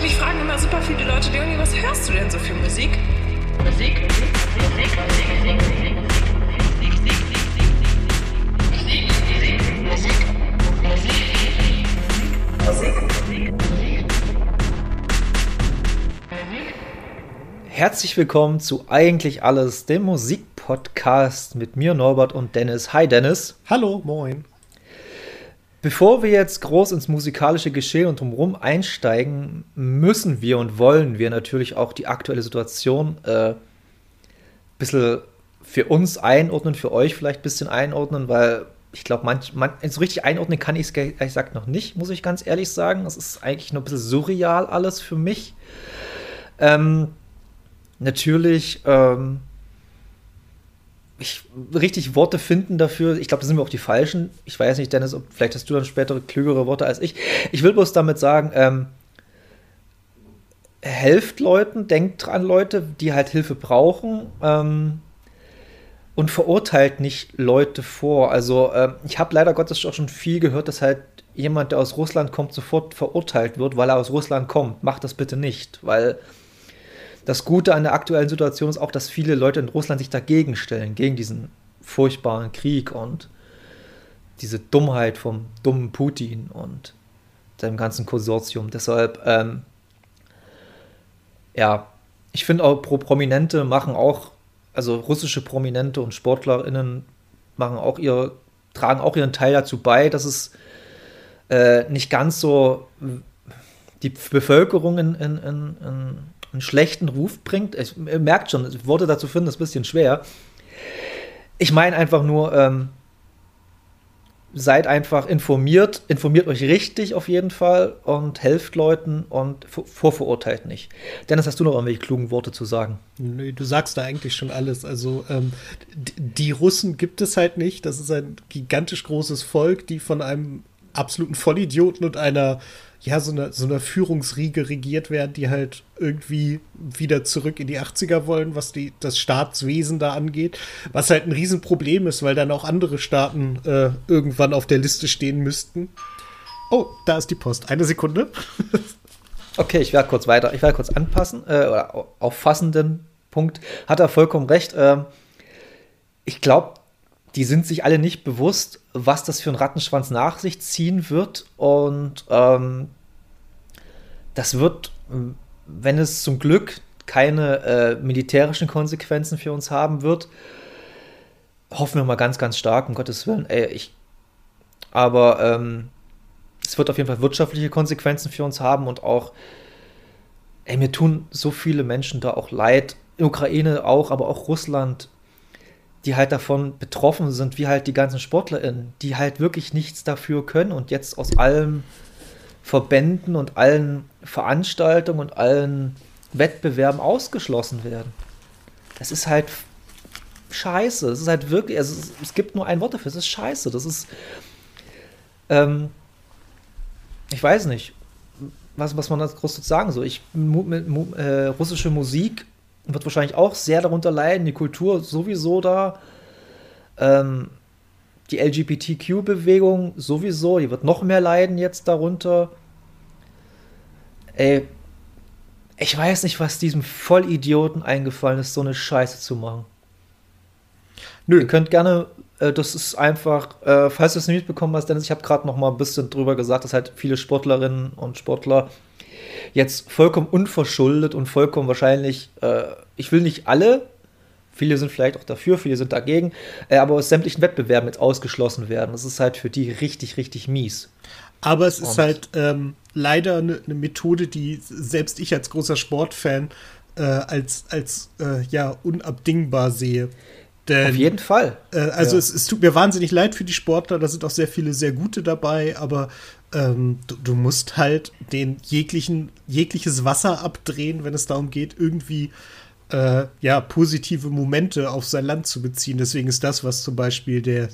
Mich fragen immer super viele Leute, Leonie, was hörst du denn so für Musik? Musik, Musik, Musik, Musik, Musik, Herzlich willkommen zu Eigentlich Alles, dem Musikpodcast mit mir, Norbert und Dennis. Hi Dennis. Hallo, moin. Bevor wir jetzt groß ins musikalische Geschehen und drumherum einsteigen, müssen wir und wollen wir natürlich auch die aktuelle Situation äh, ein bisschen für uns einordnen, für euch vielleicht ein bisschen einordnen, weil ich glaube, manch, man, so richtig einordnen kann ich es ehrlich gesagt noch nicht, muss ich ganz ehrlich sagen. Es ist eigentlich nur ein bisschen surreal alles für mich. Ähm, natürlich ähm, ich, richtig Worte finden dafür. Ich glaube, das sind mir auch die falschen. Ich weiß nicht, Dennis, ob, vielleicht hast du dann später klügere Worte als ich. Ich will bloß damit sagen, ähm, helft Leuten, denkt an Leute, die halt Hilfe brauchen ähm, und verurteilt nicht Leute vor. Also ähm, ich habe leider Gottes auch schon viel gehört, dass halt jemand, der aus Russland kommt, sofort verurteilt wird, weil er aus Russland kommt. Macht das bitte nicht, weil das Gute an der aktuellen Situation ist auch, dass viele Leute in Russland sich dagegen stellen, gegen diesen furchtbaren Krieg und diese Dummheit vom dummen Putin und seinem ganzen Konsortium. Deshalb, ähm, ja, ich finde auch Pro Prominente machen auch, also russische Prominente und SportlerInnen machen auch ihr, tragen auch ihren Teil dazu bei, dass es äh, nicht ganz so die Bevölkerung in, in, in, in einen schlechten Ruf bringt. Ich, merkt schon, Worte dazu finden ist ein bisschen schwer. Ich meine einfach nur, ähm, seid einfach informiert, informiert euch richtig auf jeden Fall und helft Leuten und vorverurteilt nicht. Dennis, hast du noch irgendwelche klugen Worte zu sagen? Nö, du sagst da eigentlich schon alles. Also ähm, die Russen gibt es halt nicht. Das ist ein gigantisch großes Volk, die von einem absoluten Vollidioten und einer ja, so einer so eine Führungsriege regiert werden, die halt irgendwie wieder zurück in die 80er wollen, was die, das Staatswesen da angeht. Was halt ein Riesenproblem ist, weil dann auch andere Staaten äh, irgendwann auf der Liste stehen müssten. Oh, da ist die Post. Eine Sekunde. okay, ich werde kurz weiter. Ich werde kurz anpassen, äh, oder auffassenden Punkt. Hat er vollkommen recht. Äh, ich glaube, die sind sich alle nicht bewusst, was das für ein Rattenschwanz nach sich ziehen wird. Und ähm, das wird, wenn es zum Glück keine äh, militärischen Konsequenzen für uns haben wird, hoffen wir mal ganz, ganz stark, um Gottes Willen. Ey, ich, aber ähm, es wird auf jeden Fall wirtschaftliche Konsequenzen für uns haben und auch, ey, mir tun so viele Menschen da auch leid. Ukraine auch, aber auch Russland, die halt davon betroffen sind, wie halt die ganzen SportlerInnen, die halt wirklich nichts dafür können und jetzt aus allen Verbänden und allen Veranstaltungen und allen Wettbewerben ausgeschlossen werden. Das ist halt scheiße. Es ist halt wirklich, also es, es, gibt nur ein Wort dafür, es ist scheiße. Das ist, ähm, ich weiß nicht, was, was man da groß sagen soll. Ich, mu, mu, äh, russische Musik wird wahrscheinlich auch sehr darunter leiden, die Kultur sowieso da. Ähm, die LGBTQ-Bewegung sowieso, die wird noch mehr leiden jetzt darunter. Ey, ich weiß nicht, was diesem Vollidioten eingefallen ist, so eine Scheiße zu machen. Nö. Ihr könnt gerne, äh, das ist einfach, äh, falls du es nicht mitbekommen hast, Dennis, ich habe gerade noch mal ein bisschen drüber gesagt, dass halt viele Sportlerinnen und Sportler jetzt vollkommen unverschuldet und vollkommen wahrscheinlich, äh, ich will nicht alle, viele sind vielleicht auch dafür, viele sind dagegen, äh, aber aus sämtlichen Wettbewerben jetzt ausgeschlossen werden. Das ist halt für die richtig, richtig mies. Aber es und ist halt ähm, leider eine ne Methode, die selbst ich als großer Sportfan äh, als, als äh, ja, unabdingbar sehe. Denn, Auf jeden Fall. Äh, also ja. es, es, tut mir wahnsinnig leid für die Sportler, da sind auch sehr viele sehr gute dabei, aber ähm, du, du, musst halt den jeglichen, jegliches Wasser abdrehen, wenn es darum geht, irgendwie äh, ja, positive Momente auf sein Land zu beziehen. Deswegen ist das, was zum Beispiel der,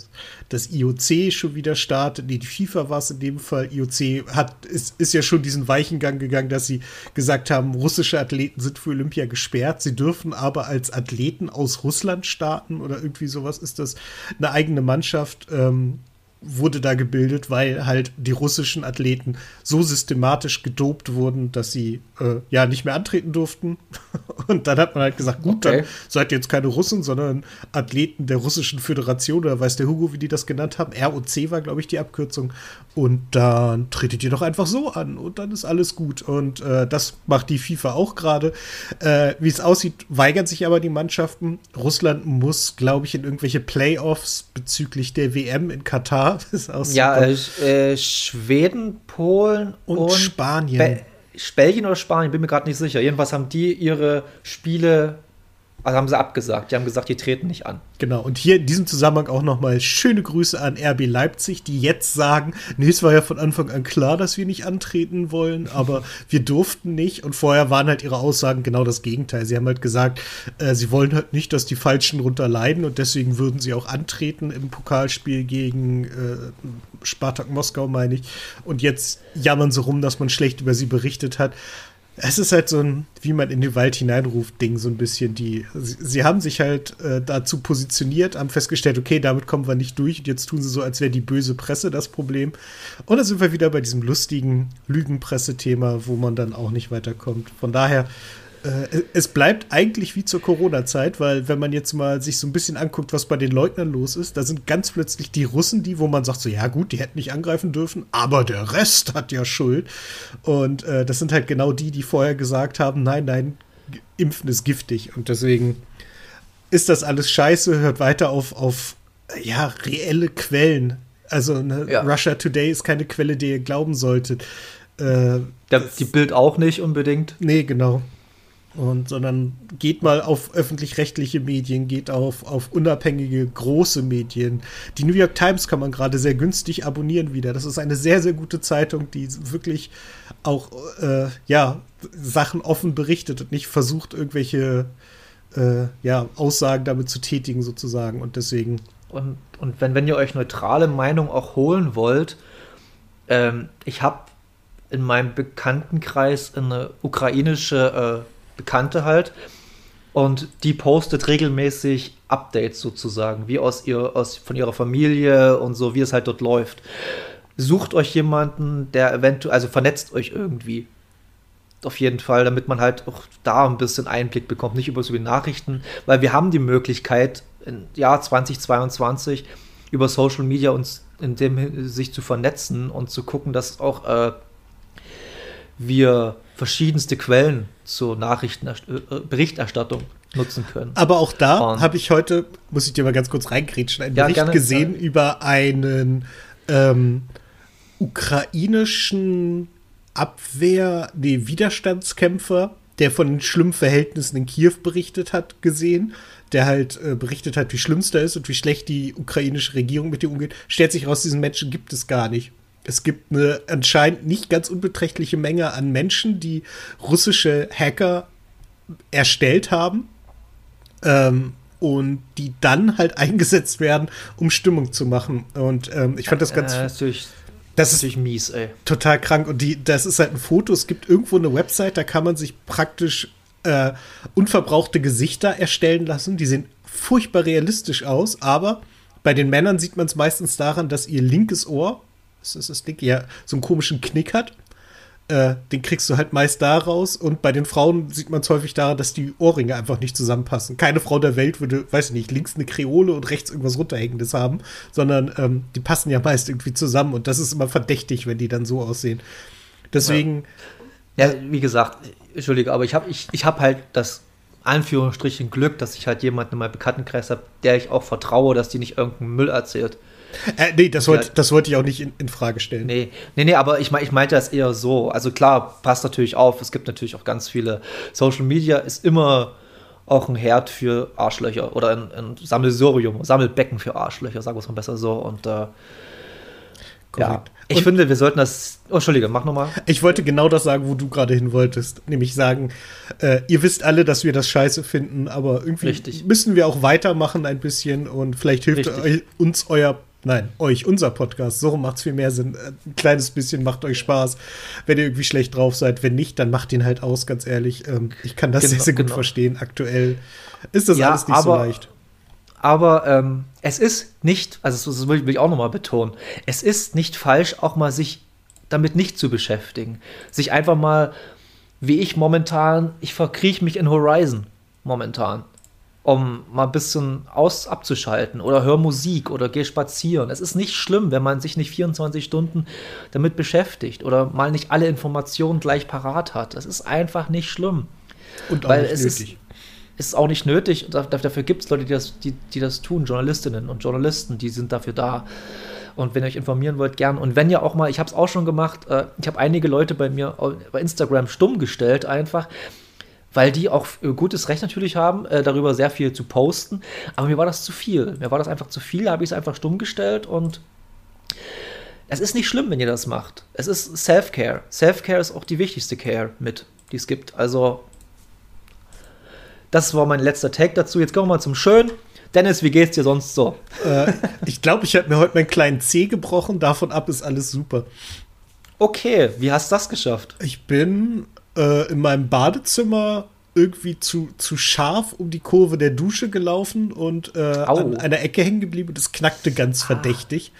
das IOC schon wieder startet, nee, die FIFA war es in dem Fall, IOC hat, ist, ist ja schon diesen weichen Gang gegangen, dass sie gesagt haben, russische Athleten sind für Olympia gesperrt, sie dürfen aber als Athleten aus Russland starten oder irgendwie sowas ist das eine eigene Mannschaft. Ähm, wurde da gebildet, weil halt die russischen Athleten so systematisch gedopt wurden, dass sie äh, ja nicht mehr antreten durften. Und dann hat man halt gesagt, gut, okay. dann seid ihr jetzt keine Russen, sondern Athleten der russischen Föderation oder weiß der Hugo, wie die das genannt haben. ROC war, glaube ich, die Abkürzung. Und dann tretet ihr doch einfach so an und dann ist alles gut. Und äh, das macht die FIFA auch gerade. Äh, wie es aussieht, weigern sich aber die Mannschaften. Russland muss, glaube ich, in irgendwelche Playoffs bezüglich der WM in Katar. ja, äh, äh, Schweden, Polen und, und Spanien. Be Belgien oder Spanien, bin mir gerade nicht sicher. Jedenfalls haben die ihre Spiele also haben sie abgesagt. Die haben gesagt, die treten nicht an. Genau. Und hier in diesem Zusammenhang auch nochmal schöne Grüße an RB Leipzig, die jetzt sagen, nee, es war ja von Anfang an klar, dass wir nicht antreten wollen, aber wir durften nicht. Und vorher waren halt ihre Aussagen genau das Gegenteil. Sie haben halt gesagt, äh, sie wollen halt nicht, dass die Falschen drunter leiden und deswegen würden sie auch antreten im Pokalspiel gegen äh, Spartak Moskau, meine ich. Und jetzt jammern sie rum, dass man schlecht über sie berichtet hat es ist halt so ein, wie man in den Wald hineinruft, Ding, so ein bisschen. Die, sie, sie haben sich halt äh, dazu positioniert, haben festgestellt, okay, damit kommen wir nicht durch. Und jetzt tun sie so, als wäre die böse Presse das Problem. Und dann sind wir wieder bei diesem lustigen Lügenpresse-Thema, wo man dann auch nicht weiterkommt. Von daher äh, es bleibt eigentlich wie zur Corona-Zeit, weil wenn man jetzt mal sich so ein bisschen anguckt, was bei den Leugnern los ist, da sind ganz plötzlich die Russen, die, wo man sagt so, ja gut, die hätten nicht angreifen dürfen, aber der Rest hat ja Schuld. Und äh, das sind halt genau die, die vorher gesagt haben, nein, nein, Impfen ist giftig. Und deswegen ist das alles scheiße, hört weiter auf, auf ja, reelle Quellen. Also ne, ja. Russia Today ist keine Quelle, die ihr glauben solltet. Äh, die Bild auch nicht unbedingt. Nee, genau. Und, sondern geht mal auf öffentlich-rechtliche Medien, geht auf, auf unabhängige große Medien. Die New York Times kann man gerade sehr günstig abonnieren wieder. Das ist eine sehr, sehr gute Zeitung, die wirklich auch äh, ja, Sachen offen berichtet und nicht versucht, irgendwelche äh, ja, Aussagen damit zu tätigen, sozusagen. Und deswegen. Und, und wenn, wenn ihr euch neutrale Meinung auch holen wollt, ähm, ich habe in meinem Bekanntenkreis eine ukrainische äh, Bekannte halt. Und die postet regelmäßig Updates sozusagen, wie aus ihr, aus, von ihrer Familie und so, wie es halt dort läuft. Sucht euch jemanden, der eventuell, also vernetzt euch irgendwie. Auf jeden Fall, damit man halt auch da ein bisschen Einblick bekommt, nicht über so die Nachrichten, weil wir haben die Möglichkeit, im Jahr 2022 über Social Media uns in dem sich zu vernetzen und zu gucken, dass auch äh, wir verschiedenste Quellen zur Nachrichtenberichterstattung äh, nutzen können. Aber auch da habe ich heute, muss ich dir mal ganz kurz reingrätschen, einen ja, Bericht gerne, gesehen ja. über einen ähm, ukrainischen Abwehr, nee, Widerstandskämpfer, der von den schlimmen Verhältnissen in Kiew berichtet hat, gesehen, der halt äh, berichtet hat, wie schlimm es da ist und wie schlecht die ukrainische Regierung mit dem umgeht. Stellt sich raus, diesen Menschen gibt es gar nicht. Es gibt eine anscheinend nicht ganz unbeträchtliche Menge an Menschen, die russische Hacker erstellt haben ähm, und die dann halt eingesetzt werden, um Stimmung zu machen. Und ähm, ich fand das ganz. Äh, natürlich, das ist natürlich mies, ey. Total krank. Und die, das ist halt ein Foto. Es gibt irgendwo eine Website, da kann man sich praktisch äh, unverbrauchte Gesichter erstellen lassen. Die sehen furchtbar realistisch aus, aber bei den Männern sieht man es meistens daran, dass ihr linkes Ohr das ist das Ding, ja, so einen komischen Knick hat. Äh, den kriegst du halt meist da raus. Und bei den Frauen sieht man es häufig daran, dass die Ohrringe einfach nicht zusammenpassen. Keine Frau der Welt würde, weiß ich nicht, links eine Kreole und rechts irgendwas runterhängendes haben, sondern ähm, die passen ja meist irgendwie zusammen. Und das ist immer verdächtig, wenn die dann so aussehen. Deswegen. Ja, ja wie gesagt, Entschuldige, aber ich habe ich, ich hab halt das Anführungsstrichen Glück, dass ich halt jemanden in meinem Bekanntenkreis habe, der ich auch vertraue, dass die nicht irgendeinen Müll erzählt. Äh, nee, das wollte ja, wollt ich auch nicht in, in, Frage stellen. Nee, nee, nee aber ich, ich meinte das eher so. Also klar, passt natürlich auf. Es gibt natürlich auch ganz viele. Social Media ist immer auch ein Herd für Arschlöcher oder ein, ein Sammelsorium, Sammelbecken für Arschlöcher, sagen wir es mal besser so. Und äh, ja, ich und finde, wir sollten das. Oh, Entschuldige, mach nochmal. Ich wollte genau das sagen, wo du gerade hin wolltest. Nämlich sagen, äh, ihr wisst alle, dass wir das scheiße finden, aber irgendwie Richtig. müssen wir auch weitermachen ein bisschen und vielleicht hilft Richtig. uns euer Nein, euch, unser Podcast. So macht es viel mehr Sinn. Äh, ein kleines bisschen macht euch Spaß, wenn ihr irgendwie schlecht drauf seid. Wenn nicht, dann macht ihn halt aus, ganz ehrlich. Ähm, ich kann das genau, sehr, sehr gut genau. verstehen. Aktuell ist das ja, alles nicht aber, so leicht. Aber ähm, es ist nicht, also das will ich auch nochmal betonen, es ist nicht falsch, auch mal sich damit nicht zu beschäftigen. Sich einfach mal, wie ich momentan, ich verkrieche mich in Horizon momentan, um mal ein bisschen aus abzuschalten oder hör Musik oder geh spazieren. Es ist nicht schlimm, wenn man sich nicht 24 Stunden damit beschäftigt oder mal nicht alle Informationen gleich parat hat. Es ist einfach nicht schlimm. Und auch Weil nicht es nötig. ist, ist auch nicht nötig. Da- Dafür gibt es Leute, die das, die, die das tun, Journalistinnen und Journalisten, die sind dafür da. Und wenn ihr euch informieren wollt, gern. Und wenn ihr auch mal, ich habe es auch schon gemacht, äh, ich habe einige Leute bei mir bei Instagram stumm gestellt, einfach, weil die auch äh, gutes Recht natürlich haben, äh, darüber sehr viel zu posten. Aber mir war das zu viel. Mir war das einfach zu viel, da habe ich es einfach stumm gestellt und es ist nicht schlimm, wenn ihr das macht. Es ist Self-Care. Self-Care ist auch die wichtigste Care mit, die es gibt. Also, das war mein letzter Take dazu. Jetzt kommen wir mal zum Schön. Dennis, wie geht's dir sonst so? Äh, ich glaube, ich habe mir heute meinen kleinen Zeh gebrochen. Davon ab ist alles super. Okay, wie hast du das geschafft? Ich bin äh, in meinem Badezimmer irgendwie zu, zu scharf um die Kurve der Dusche gelaufen und äh, an einer Ecke hängen geblieben und es knackte ganz verdächtig.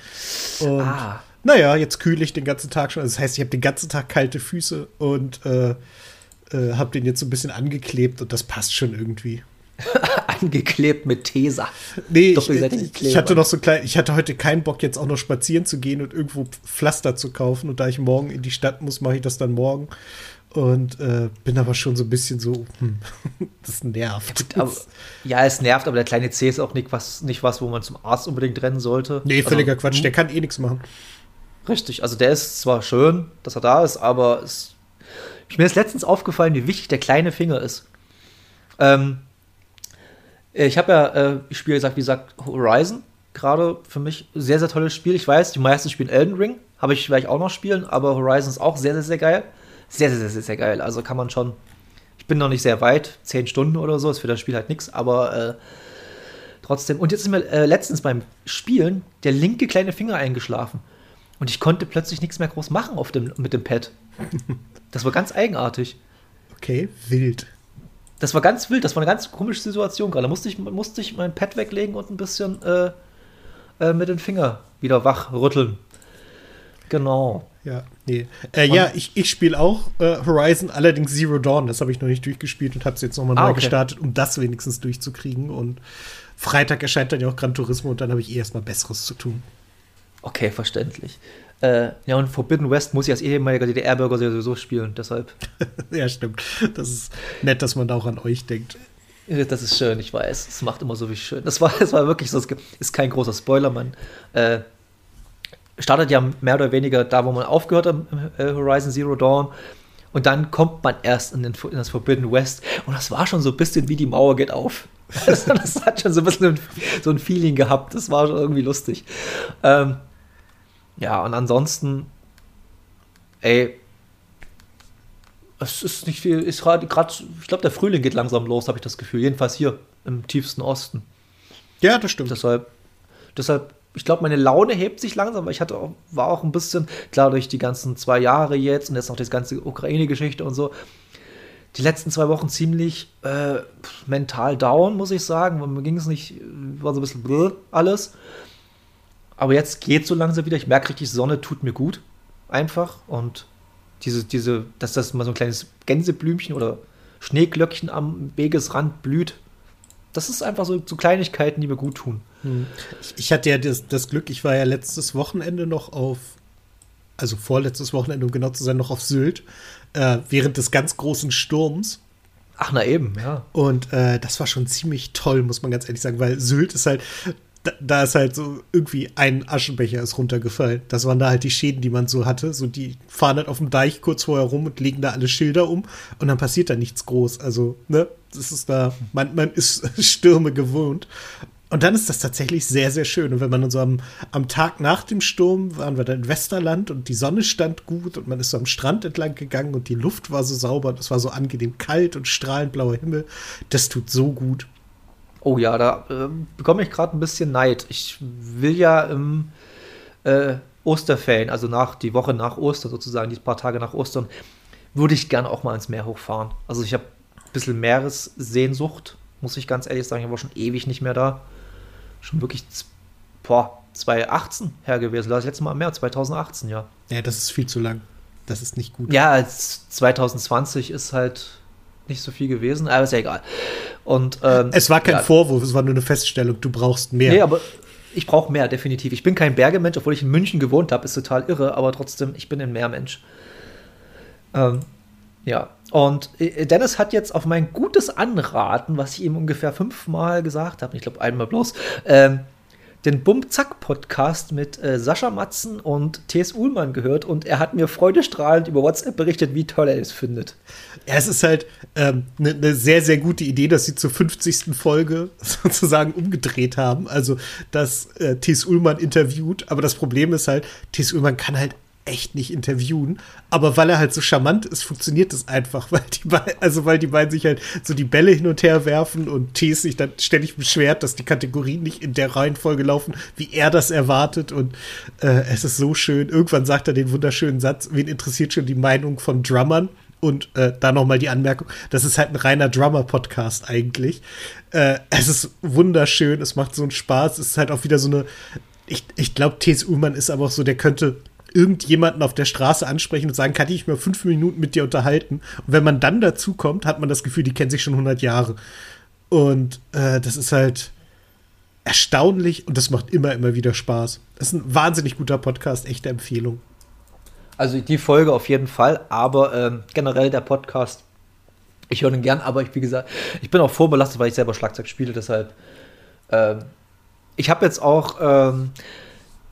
Und Ah. naja, jetzt kühle ich den ganzen Tag schon. Also das heißt, ich habe den ganzen Tag kalte Füße und äh, äh, habe den jetzt so ein bisschen angeklebt und das passt schon irgendwie. Angeklebt mit Tesa. Nee, ich, ich, hatte noch so klein, ich hatte heute keinen Bock, jetzt auch noch spazieren zu gehen und irgendwo Pflaster zu kaufen. Und da ich morgen in die Stadt muss, mache ich das dann morgen. Und äh, bin aber schon so ein bisschen so, hm, das nervt. Aber, ja, es nervt, aber der kleine C ist auch nicht was, nicht was, wo man zum Arzt unbedingt rennen sollte. nee, völliger also, Quatsch, der kann eh nichts machen. Richtig, also der ist zwar schön, dass er da ist, aber es, mir ist letztens aufgefallen, wie wichtig der kleine Finger ist. Ähm, ich habe ja, äh, ich spiele, wie gesagt, Horizon, gerade für mich sehr, sehr tolles Spiel. Ich weiß, die meisten spielen Elden Ring, habe ich vielleicht auch noch spielen, aber Horizon ist auch sehr, sehr, sehr geil. Sehr, sehr, sehr, sehr, sehr geil. Also kann man schon, ich bin noch nicht sehr weit, zehn Stunden oder so, ist für das Spiel halt nichts, aber äh, trotzdem. Und jetzt ist mir äh, letztens beim Spielen der linke kleine Finger eingeschlafen. Und ich konnte plötzlich nichts mehr groß machen auf dem, mit dem Pad. Das war ganz eigenartig. Okay, wild. Das war ganz wild, das war eine ganz komische Situation gerade. Da musste ich, musste ich mein Pad weglegen und ein bisschen äh, äh, mit dem Finger wieder wach rütteln. Genau. Ja, nee. Äh, ja, ich, ich spiele auch äh, Horizon, allerdings Zero Dawn. Das habe ich noch nicht durchgespielt und habe es jetzt nochmal Ah, neu okay. gestartet, um das wenigstens durchzukriegen. Und Freitag erscheint dann ja auch Gran Turismo und dann habe ich eh erstmal Besseres zu tun. Okay, verständlich. Äh, ja, und Forbidden West muss ich als ehemaliger DDR-Bürger sowieso spielen, deshalb. ja, stimmt. Das ist nett, dass man da auch an euch denkt. Das ist schön, ich weiß. Es macht immer so viel schön. Das war, das war wirklich so. Es ist kein großer Spoiler, man äh, startet ja mehr oder weniger da, wo man aufgehört hat, im äh, Horizon Zero Dawn. Und dann kommt man erst in, den, in das Forbidden West. Und das war schon so ein bisschen wie die Mauer geht auf. Das, das hat schon so ein bisschen so ein Feeling gehabt. Das war schon irgendwie lustig. Ähm, ja, und ansonsten, ey, es ist nicht viel, ist gerade, ich glaube, der Frühling geht langsam los, habe ich das Gefühl. Jedenfalls hier im tiefsten Osten. Ja, das stimmt. Deshalb, deshalb, ich glaube, meine Laune hebt sich langsam, weil ich hatte auch, war auch ein bisschen, klar, durch die ganzen zwei Jahre jetzt und jetzt noch das ganze Ukraine-Geschichte und so, die letzten zwei Wochen ziemlich äh, mental down, muss ich sagen. Mir ging es nicht, war so ein bisschen blöd alles. Aber jetzt geht so langsam wieder. Ich merke richtig, Sonne tut mir gut. Einfach. Und diese, diese, dass das mal so ein kleines Gänseblümchen oder Schneeglöckchen am Wegesrand blüht. Das ist einfach so, so Kleinigkeiten, die mir gut tun. Ich, ich hatte ja das, das Glück, ich war ja letztes Wochenende noch auf, also vorletztes Wochenende, um genau zu sein, noch auf Sylt, äh, während des ganz großen Sturms. Ach, na eben, ja. Und äh, das war schon ziemlich toll, muss man ganz ehrlich sagen, weil Sylt ist halt, da, da ist halt so irgendwie ein Aschenbecher ist runtergefallen. Das waren da halt die Schäden, die man so hatte. So, die fahren halt auf dem Deich kurz vorher rum und legen da alle Schilder um und dann passiert da nichts groß. Also, ne, das ist da, man, man ist Stürme gewohnt. Und dann ist das tatsächlich sehr, sehr schön. Und wenn man dann so am, am Tag nach dem Sturm waren wir dann in Westerland und die Sonne stand gut und man ist so am Strand entlang gegangen und die Luft war so sauber, das war so angenehm kalt und strahlend blauer Himmel. Das tut so gut. Oh ja, da äh, bekomme ich gerade ein bisschen Neid. Ich will ja im äh, Osterferien, also nach die Woche nach Ostern sozusagen, die paar Tage nach Ostern, würde ich gerne auch mal ins Meer hochfahren. Also ich habe ein bisschen Meeressehnsucht, muss ich ganz ehrlich sagen. Ich war schon ewig nicht mehr da. Schon wirklich boah, 2018 her gewesen. Das letzte Mal im März 2018, ja. Ja, das ist viel zu lang. Das ist nicht gut. Ja, 2020 ist halt nicht so viel gewesen, aber ist ja egal. Und, ähm, es war kein ja, Vorwurf, es war nur eine Feststellung, du brauchst mehr. Nee, aber ich brauche mehr, definitiv. Ich bin kein Bergemensch, obwohl ich in München gewohnt habe, ist total irre, aber trotzdem, ich bin ein Meermensch. Ähm, ja, und äh, Dennis hat jetzt auf mein gutes Anraten, was ich ihm ungefähr fünfmal gesagt habe, ich glaube einmal bloß, ähm, den Bum-Zack-Podcast mit äh, Sascha Matzen und T.S. Uhlmann gehört und er hat mir freudestrahlend über WhatsApp berichtet, wie toll er es findet. Ja, es ist halt eine ähm, ne, ne sehr, sehr gute Idee, dass sie zur 50. Folge sozusagen umgedreht haben. Also, dass äh, T.S. Ullmann interviewt, aber das Problem ist halt, T.S. Ullmann kann halt echt nicht interviewen. Aber weil er halt so charmant ist, funktioniert das einfach, weil die beiden, also weil die beiden sich halt so die Bälle hin und her werfen und T sich dann ständig beschwert, dass die Kategorien nicht in der Reihenfolge laufen, wie er das erwartet. Und äh, es ist so schön. Irgendwann sagt er den wunderschönen Satz: Wen interessiert schon die Meinung von Drummern? Und äh, da nochmal die Anmerkung, das ist halt ein reiner Drummer-Podcast eigentlich. Äh, es ist wunderschön, es macht so einen Spaß, es ist halt auch wieder so eine. Ich, ich glaube, T.S. Ullmann ist aber auch so, der könnte irgendjemanden auf der Straße ansprechen und sagen, kann ich mir fünf Minuten mit dir unterhalten? Und wenn man dann dazu kommt, hat man das Gefühl, die kennen sich schon 100 Jahre. Und äh, das ist halt erstaunlich und das macht immer, immer wieder Spaß. Das ist ein wahnsinnig guter Podcast, echte Empfehlung. Also die Folge auf jeden Fall, aber ähm, generell der Podcast, ich höre ihn gern, aber ich, wie gesagt, ich bin auch vorbelastet, weil ich selber Schlagzeug spiele, deshalb, ähm, ich habe jetzt auch, ähm,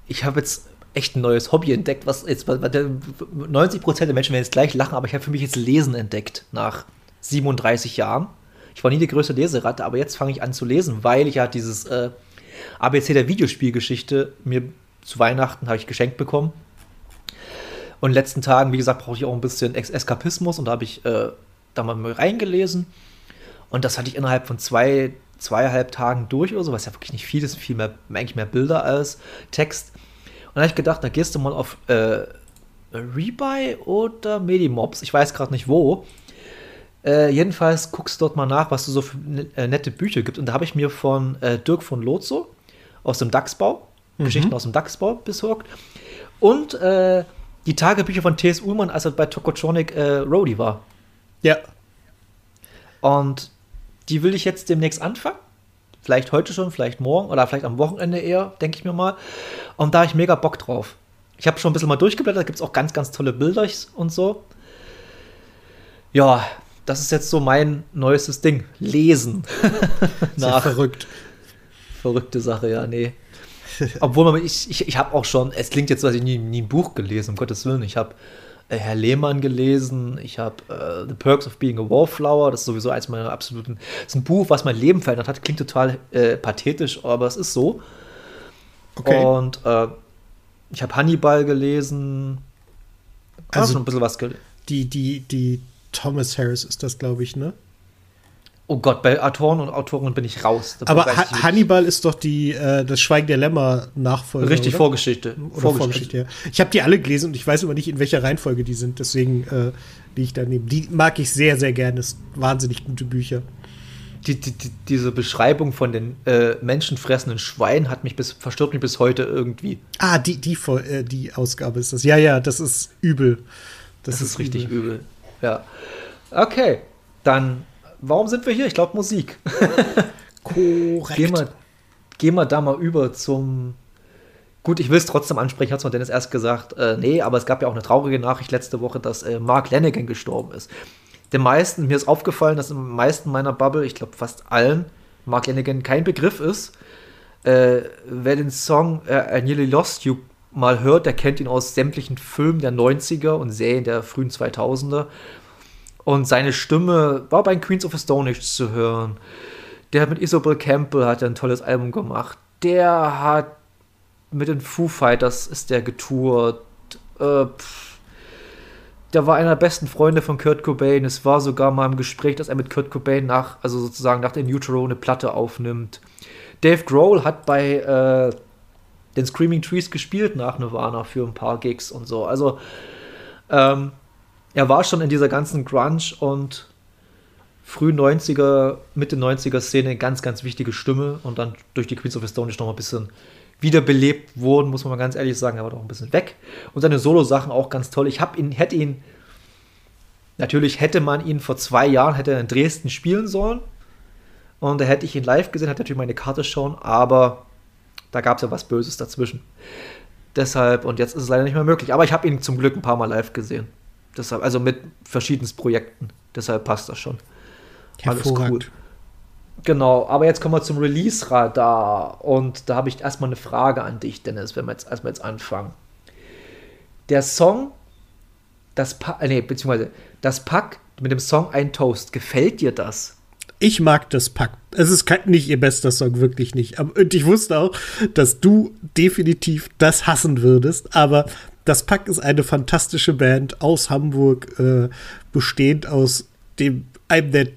ich habe jetzt echt ein neues Hobby entdeckt, was jetzt 90 Prozent der Menschen werden jetzt gleich lachen, aber ich habe für mich jetzt Lesen entdeckt nach 37 Jahren. Ich war nie die größte Leseratte, aber jetzt fange ich an zu lesen, weil ich ja dieses äh, ABC der Videospielgeschichte mir zu Weihnachten habe ich geschenkt bekommen. Und in den letzten Tagen, wie gesagt, brauche ich auch ein bisschen Ex Eskapismus und da habe ich äh, da mal reingelesen. Und das hatte ich innerhalb von zwei, zweieinhalb Tagen durch oder so, was ja wirklich nicht viel ist, viel mehr, eigentlich mehr Bilder als Text. Und da habe ich gedacht, da gehst du mal auf äh, Rebuy oder Medimobs, ich weiß gerade nicht wo. Äh, jedenfalls guckst du dort mal nach, was es so für äh, nette Bücher gibt. Und da habe ich mir von äh, Dirk von Lotso aus dem Dachsbau, mhm. Geschichten aus dem Dachsbau besorgt. Und äh, die Tagebücher von T.S. Ullmann, als er bei Tokotronic äh, Roadie war. Ja. Und die will ich jetzt demnächst anfangen. Vielleicht heute schon, vielleicht morgen oder vielleicht am Wochenende eher, denke ich mir mal. Und da habe ich mega Bock drauf. Ich habe schon ein bisschen mal durchgeblättert, da gibt es auch ganz, ganz tolle Bilder und so. Ja, das ist jetzt so mein neuestes Ding. Lesen. Nach verrückt. Verrückte Sache, ja, nee. Obwohl man, ich, ich, ich habe auch schon, es klingt jetzt, dass ich nie, nie ein Buch gelesen, um Gottes Willen. Ich habe Herr Lehmann gelesen, ich habe äh, The Perks of Being a Wallflower, das ist sowieso eins meiner absoluten, das ist ein Buch, was mein Leben verändert hat, klingt total äh, pathetisch, aber es ist so. Okay. Und äh, ich habe Hannibal gelesen, also ein bisschen was gelesen. Die, die, die Thomas Harris ist das, glaube ich, ne? Oh Gott, bei Autoren und Autorinnen bin ich raus. Da Aber ha Hannibal ist doch die äh, das Schweigen der Lämmer Nachfolger. Richtig, oder? Vorgeschichte. Oder Vorgeschichte, Vorgeschichte ja. Ich habe die alle gelesen und ich weiß immer nicht, in welcher Reihenfolge die sind. Deswegen äh, liege ich daneben. Die mag ich sehr, sehr gerne. Das sind wahnsinnig gute Bücher. Die, die, die, diese Beschreibung von den äh, menschenfressenden Schweinen hat mich bis, verstört mich bis heute irgendwie. Ah, die, die, äh, die Ausgabe ist das. Ja, ja, das ist übel. Das, das ist, ist, richtig übel. übel. Ja. Okay, dann warum sind wir hier? Ich glaube Musik. Korrekt. Gehen wir, gehen wir da mal über zum. Gut, ich will es trotzdem ansprechen, hat es mir Dennis erst gesagt, äh, nee, aber es gab ja auch eine traurige Nachricht letzte Woche, dass äh, Mark Lanigan gestorben ist. Den meisten, mir ist aufgefallen, dass im meisten meiner Bubble, ich glaube fast allen, Mark Lanigan kein Begriff ist. Äh, wer den Song äh, I Nearly Lost You mal hört, der kennt ihn aus sämtlichen Filmen der 90er und Serien der frühen 2000er. Und seine Stimme war bei Queens of the Stone Age zu hören. Der hat mit Isabel Campbell hat ein tolles Album gemacht. Der hat mit den Foo Fighters ist der getourt. Äh, der war einer der besten Freunde von Kurt Cobain. Es war sogar mal im Gespräch, dass er mit Kurt Cobain nach, also sozusagen nach der Utero eine Platte aufnimmt. Dave Grohl hat bei äh, den Screaming Trees gespielt nach Nirvana für ein paar Gigs und so. Also ähm, er war schon in dieser ganzen Grunge und früh 90er, Mitte 90er Szene ganz, ganz wichtige Stimme und dann durch die Queens of the Stone ist noch mal ein bisschen wiederbelebt wurden, muss man mal ganz ehrlich sagen, aber doch ein bisschen weg. Und seine Solo-Sachen auch ganz toll. Ich habe ihn, hätte ihn, natürlich hätte man ihn vor zwei Jahren, hätte er in Dresden spielen sollen. Und da hätte ich ihn live gesehen, hätte natürlich meine Karte schon, aber da gab es ja was Böses dazwischen. Deshalb, und jetzt ist es leider nicht mehr möglich. Aber ich habe ihn zum Glück ein paar Mal live gesehen. Deshalb, also mit verschiedensten Projekten. Deshalb passt das schon. Alles cool. Genau, aber jetzt kommen wir zum Release-Radar. Und da habe ich erstmal eine Frage an dich, Dennis, wenn wir jetzt erstmal jetzt anfangen. Der Song, das Pack, äh, nee, beziehungsweise das Pack mit dem Song Ein Toast, gefällt dir das? Ich mag das Pack. Es ist nicht ihr bester Song, wirklich nicht. Und ich wusste auch, dass du definitiv das hassen würdest. Aber das Pack ist eine fantastische Band aus Hamburg, äh, bestehend aus dem, einem der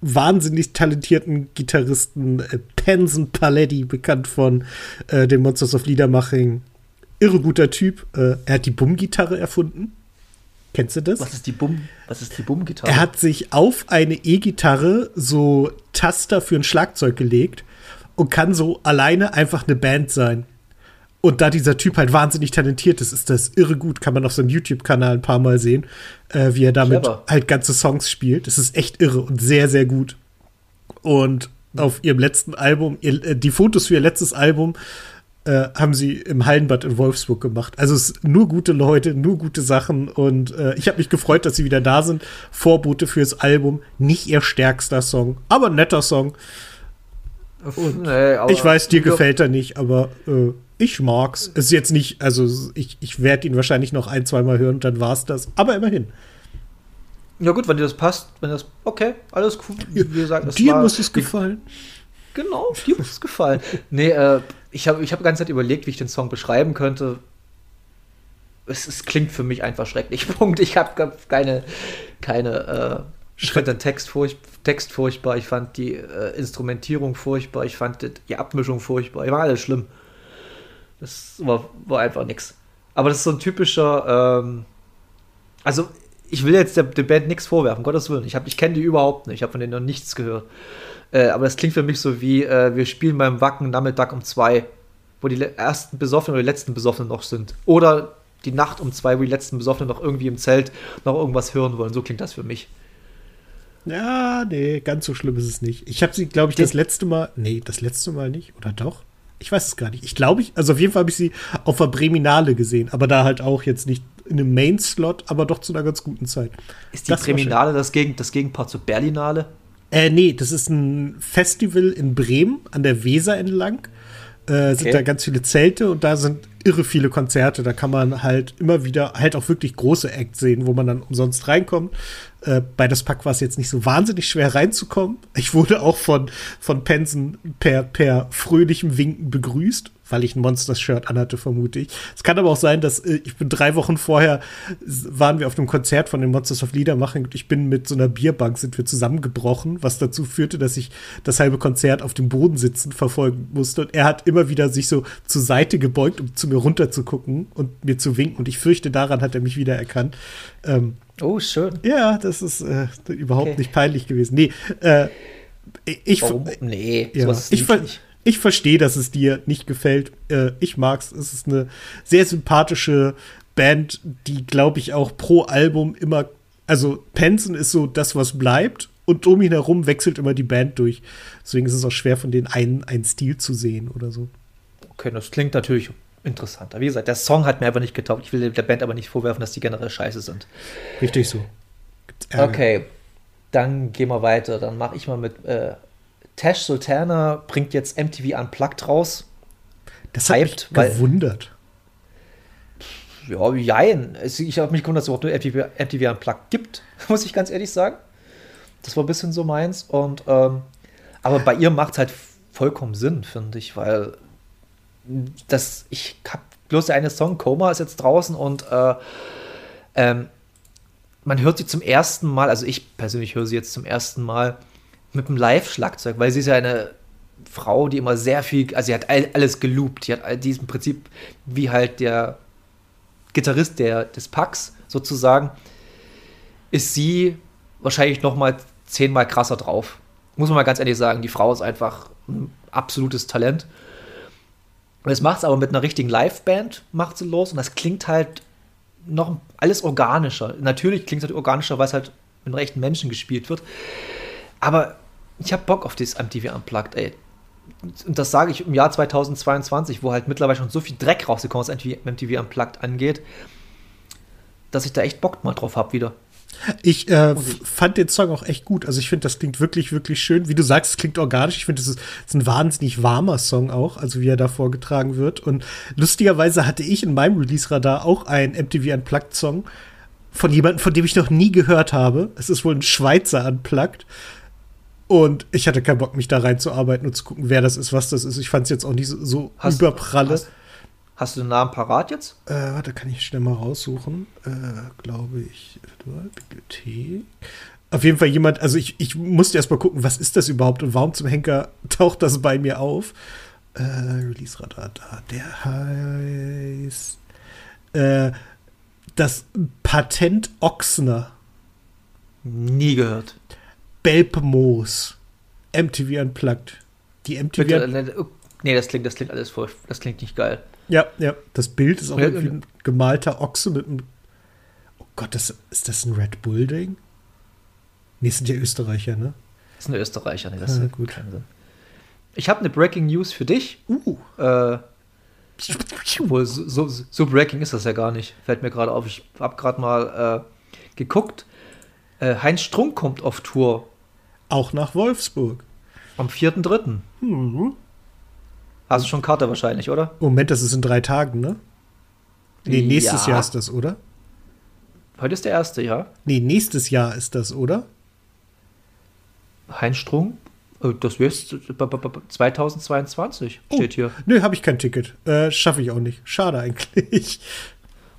wahnsinnig talentierten Gitarristen äh, Penson Paletti, bekannt von äh, den Monsters of Liedermaching. Irre guter Typ. Äh, er hat die Bumm-Gitarre erfunden. Kennst du das? Was ist die Bumm? Was ist die Bumm-Gitarre? Er hat sich auf eine E-Gitarre so Taster für ein Schlagzeug gelegt und kann so alleine einfach eine Band sein. Und da dieser Typ halt wahnsinnig talentiert ist, ist das irre gut. Kann man auf seinem YouTube-Kanal ein paar Mal sehen, äh, wie er damit Clever. halt ganze Songs spielt. Das ist echt irre und sehr, sehr gut. Und auf ihrem letzten Album, ihr, äh, die Fotos für ihr letztes Album äh, haben sie im Hallenbad in Wolfsburg gemacht. Also es sind nur gute Leute, nur gute Sachen und äh, ich habe mich gefreut, dass sie wieder da sind. Vorbote fürs Album, nicht ihr stärkster Song, aber ein netter Song. Nee, ich weiß, dir gefällt er nicht, aber äh, ich mag's. Es ist jetzt nicht, also ich, ich werde ihn wahrscheinlich noch ein, zweimal hören und dann war's das. Aber immerhin. Ja gut, wenn dir das passt, wenn das, okay, alles cool. Wie gesagt, dir war, muss es gefallen. Genau, dir muss es gefallen. Nee, äh, ich habe ich hab die ganze Zeit überlegt, wie ich den Song beschreiben könnte. Es, es klingt für mich einfach schrecklich. Punkt. Ich habe keine, keine, äh, ich fand den Text, furch Text furchtbar, ich fand die äh, Instrumentierung furchtbar, ich fand die Abmischung furchtbar, ich war alles schlimm. Das war, war einfach nix. Aber das ist so ein typischer, ähm, also ich will jetzt der, der Band nichts vorwerfen, Gottes Willen. Ich, ich kenne die überhaupt nicht, ich habe von denen noch nichts gehört. Äh, aber das klingt für mich so wie, äh, wir spielen beim Wacken Nachmittag um zwei, wo die ersten Besoffenen oder die letzten Besoffenen noch sind. Oder die Nacht um zwei, wo die letzten Besoffenen noch irgendwie im Zelt noch irgendwas hören wollen. So klingt das für mich. Ja, nee, ganz so schlimm ist es nicht. Ich habe sie, glaube ich, das letzte Mal, nee, das letzte Mal nicht, oder doch? Ich weiß es gar nicht. Ich glaube, ich, also auf jeden Fall habe ich sie auf der Breminale gesehen, aber da halt auch jetzt nicht in einem Main-Slot, aber doch zu einer ganz guten Zeit. Ist die das Breminale das, Gegen, das Gegenpart zur Berlinale? Äh, nee, das ist ein Festival in Bremen an der Weser entlang. Äh, sind okay. da ganz viele Zelte und da sind irre viele Konzerte. Da kann man halt immer wieder halt auch wirklich große Acts sehen, wo man dann umsonst reinkommt. Äh, bei das Pack war es jetzt nicht so wahnsinnig schwer reinzukommen. Ich wurde auch von, von Pensen per, per fröhlichem Winken begrüßt weil ich ein Monsters-Shirt anhatte, vermute ich. Es kann aber auch sein, dass äh, ich bin drei Wochen vorher, waren wir auf einem Konzert von den Monsters of Liedermachen und ich bin mit so einer Bierbank, sind wir zusammengebrochen, was dazu führte, dass ich das halbe Konzert auf dem Boden sitzen verfolgen musste. Und er hat immer wieder sich so zur Seite gebeugt, um zu mir runter zu gucken und mir zu winken. Und ich fürchte, daran hat er mich wieder erkannt. Ähm, oh, schön. Ja, das ist äh, überhaupt okay. nicht peinlich gewesen. Nee, äh, ich, Warum? Nee, ja, ich, nicht ich verstehe, dass es dir nicht gefällt. Äh, ich mag's. Es ist eine sehr sympathische Band, die, glaube ich, auch pro Album immer. Also, Penson ist so das, was bleibt. Und um ihn herum wechselt immer die Band durch. Deswegen ist es auch schwer, von denen einen, einen Stil zu sehen oder so. Okay, das klingt natürlich interessanter. Wie gesagt, der Song hat mir einfach nicht getaugt. Ich will der Band aber nicht vorwerfen, dass die generell scheiße sind. Richtig so. Okay, dann gehen wir weiter. Dann mache ich mal mit äh, Tash Sultana bringt jetzt MTV Unplugged raus. Das hat mich gewundert. Ja, jein. Ich habe mich gewundert, dass es überhaupt nur MTV, MTV Unplugged gibt, muss ich ganz ehrlich sagen. Das war ein bisschen so meins. Und, ähm, aber bei ihr macht es halt vollkommen Sinn, finde ich, weil das, ich habe bloß eine Song, Coma, ist jetzt draußen und äh, ähm, man hört sie zum ersten Mal, also ich persönlich höre sie jetzt zum ersten Mal mit dem Live-Schlagzeug, weil sie ist ja eine Frau, die immer sehr viel, also sie hat alles geloopt. Die hat all diesem Prinzip, wie halt der Gitarrist der, des Packs sozusagen, ist sie wahrscheinlich noch mal zehnmal krasser drauf. Muss man mal ganz ehrlich sagen, die Frau ist einfach ein absolutes Talent. Und es macht es aber mit einer richtigen Liveband, macht sie los und das klingt halt noch alles organischer. Natürlich klingt es halt organischer, weil es halt mit einem echten Menschen gespielt wird. Aber ich habe Bock auf dieses MTV Unplugged, ey. Und das sage ich im Jahr 2022, wo halt mittlerweile schon so viel Dreck rausgekommen ist, was MTV Unplugged angeht, dass ich da echt Bock mal drauf habe wieder. Ich äh, fand den Song auch echt gut. Also ich finde, das klingt wirklich, wirklich schön. Wie du sagst, es klingt organisch. Ich finde, es ist, ist, ein wahnsinnig warmer Song auch, also wie er da vorgetragen wird. Und lustigerweise hatte ich in meinem Release-Radar auch einen MTV Unplugged-Song von jemandem, von dem ich noch nie gehört habe. Es ist wohl ein Schweizer Unplugged. Und ich hatte keinen Bock, mich da reinzuarbeiten und zu gucken, wer das ist, was das ist. Ich fand es jetzt auch nicht so, so hast, überpralle. Hast, hast, du den Namen parat jetzt? Äh, warte, kann ich schnell mal raussuchen. Äh, Glaube ich. Bibliothek. Auf jeden Fall jemand, also ich, ich musste erst mal gucken, was ist das überhaupt und warum zum Henker taucht das bei mir auf. Äh, Release-Radar da. Der heißt äh, das Patent Ochsner. Nie gehört. Belpmoos. MTV Unplugged. Die MTV. Bitte, äh, nee, das klingt, das klingt alles voll. Das klingt nicht geil. Ja, ja. Das Bild ist auch ja, irgendwie ein gemalter Ochse mit einem. Oh Gott, das, ist das ein Red Bull-Ding? Nee, sind ja Österreicher, ne? Das sind Österreicher, ne? Das ja, ist gut. keinen Sinn. Ich habe eine Breaking News für dich. Uh. Äh, obwohl, so, so, so, Breaking ist das ja gar nicht. Fällt mir gerade auf. Ich habe gerade mal äh, geguckt. Äh, Heinz Strunk kommt auf Tour. Auch nach Wolfsburg. Am 4.3. Mhm. Hast du schon Karte wahrscheinlich, oder? Moment, das ist in drei Tagen, ne? Nee, nächstes ja. Jahr ist das, oder? Heute ist der erste, ja. Nee, nächstes Jahr ist das, oder? Heinz Strunk? Äh, das wäre 2022, steht oh. hier. Nö, habe ich kein Ticket. Äh, Schaffe ich auch nicht. Schade eigentlich.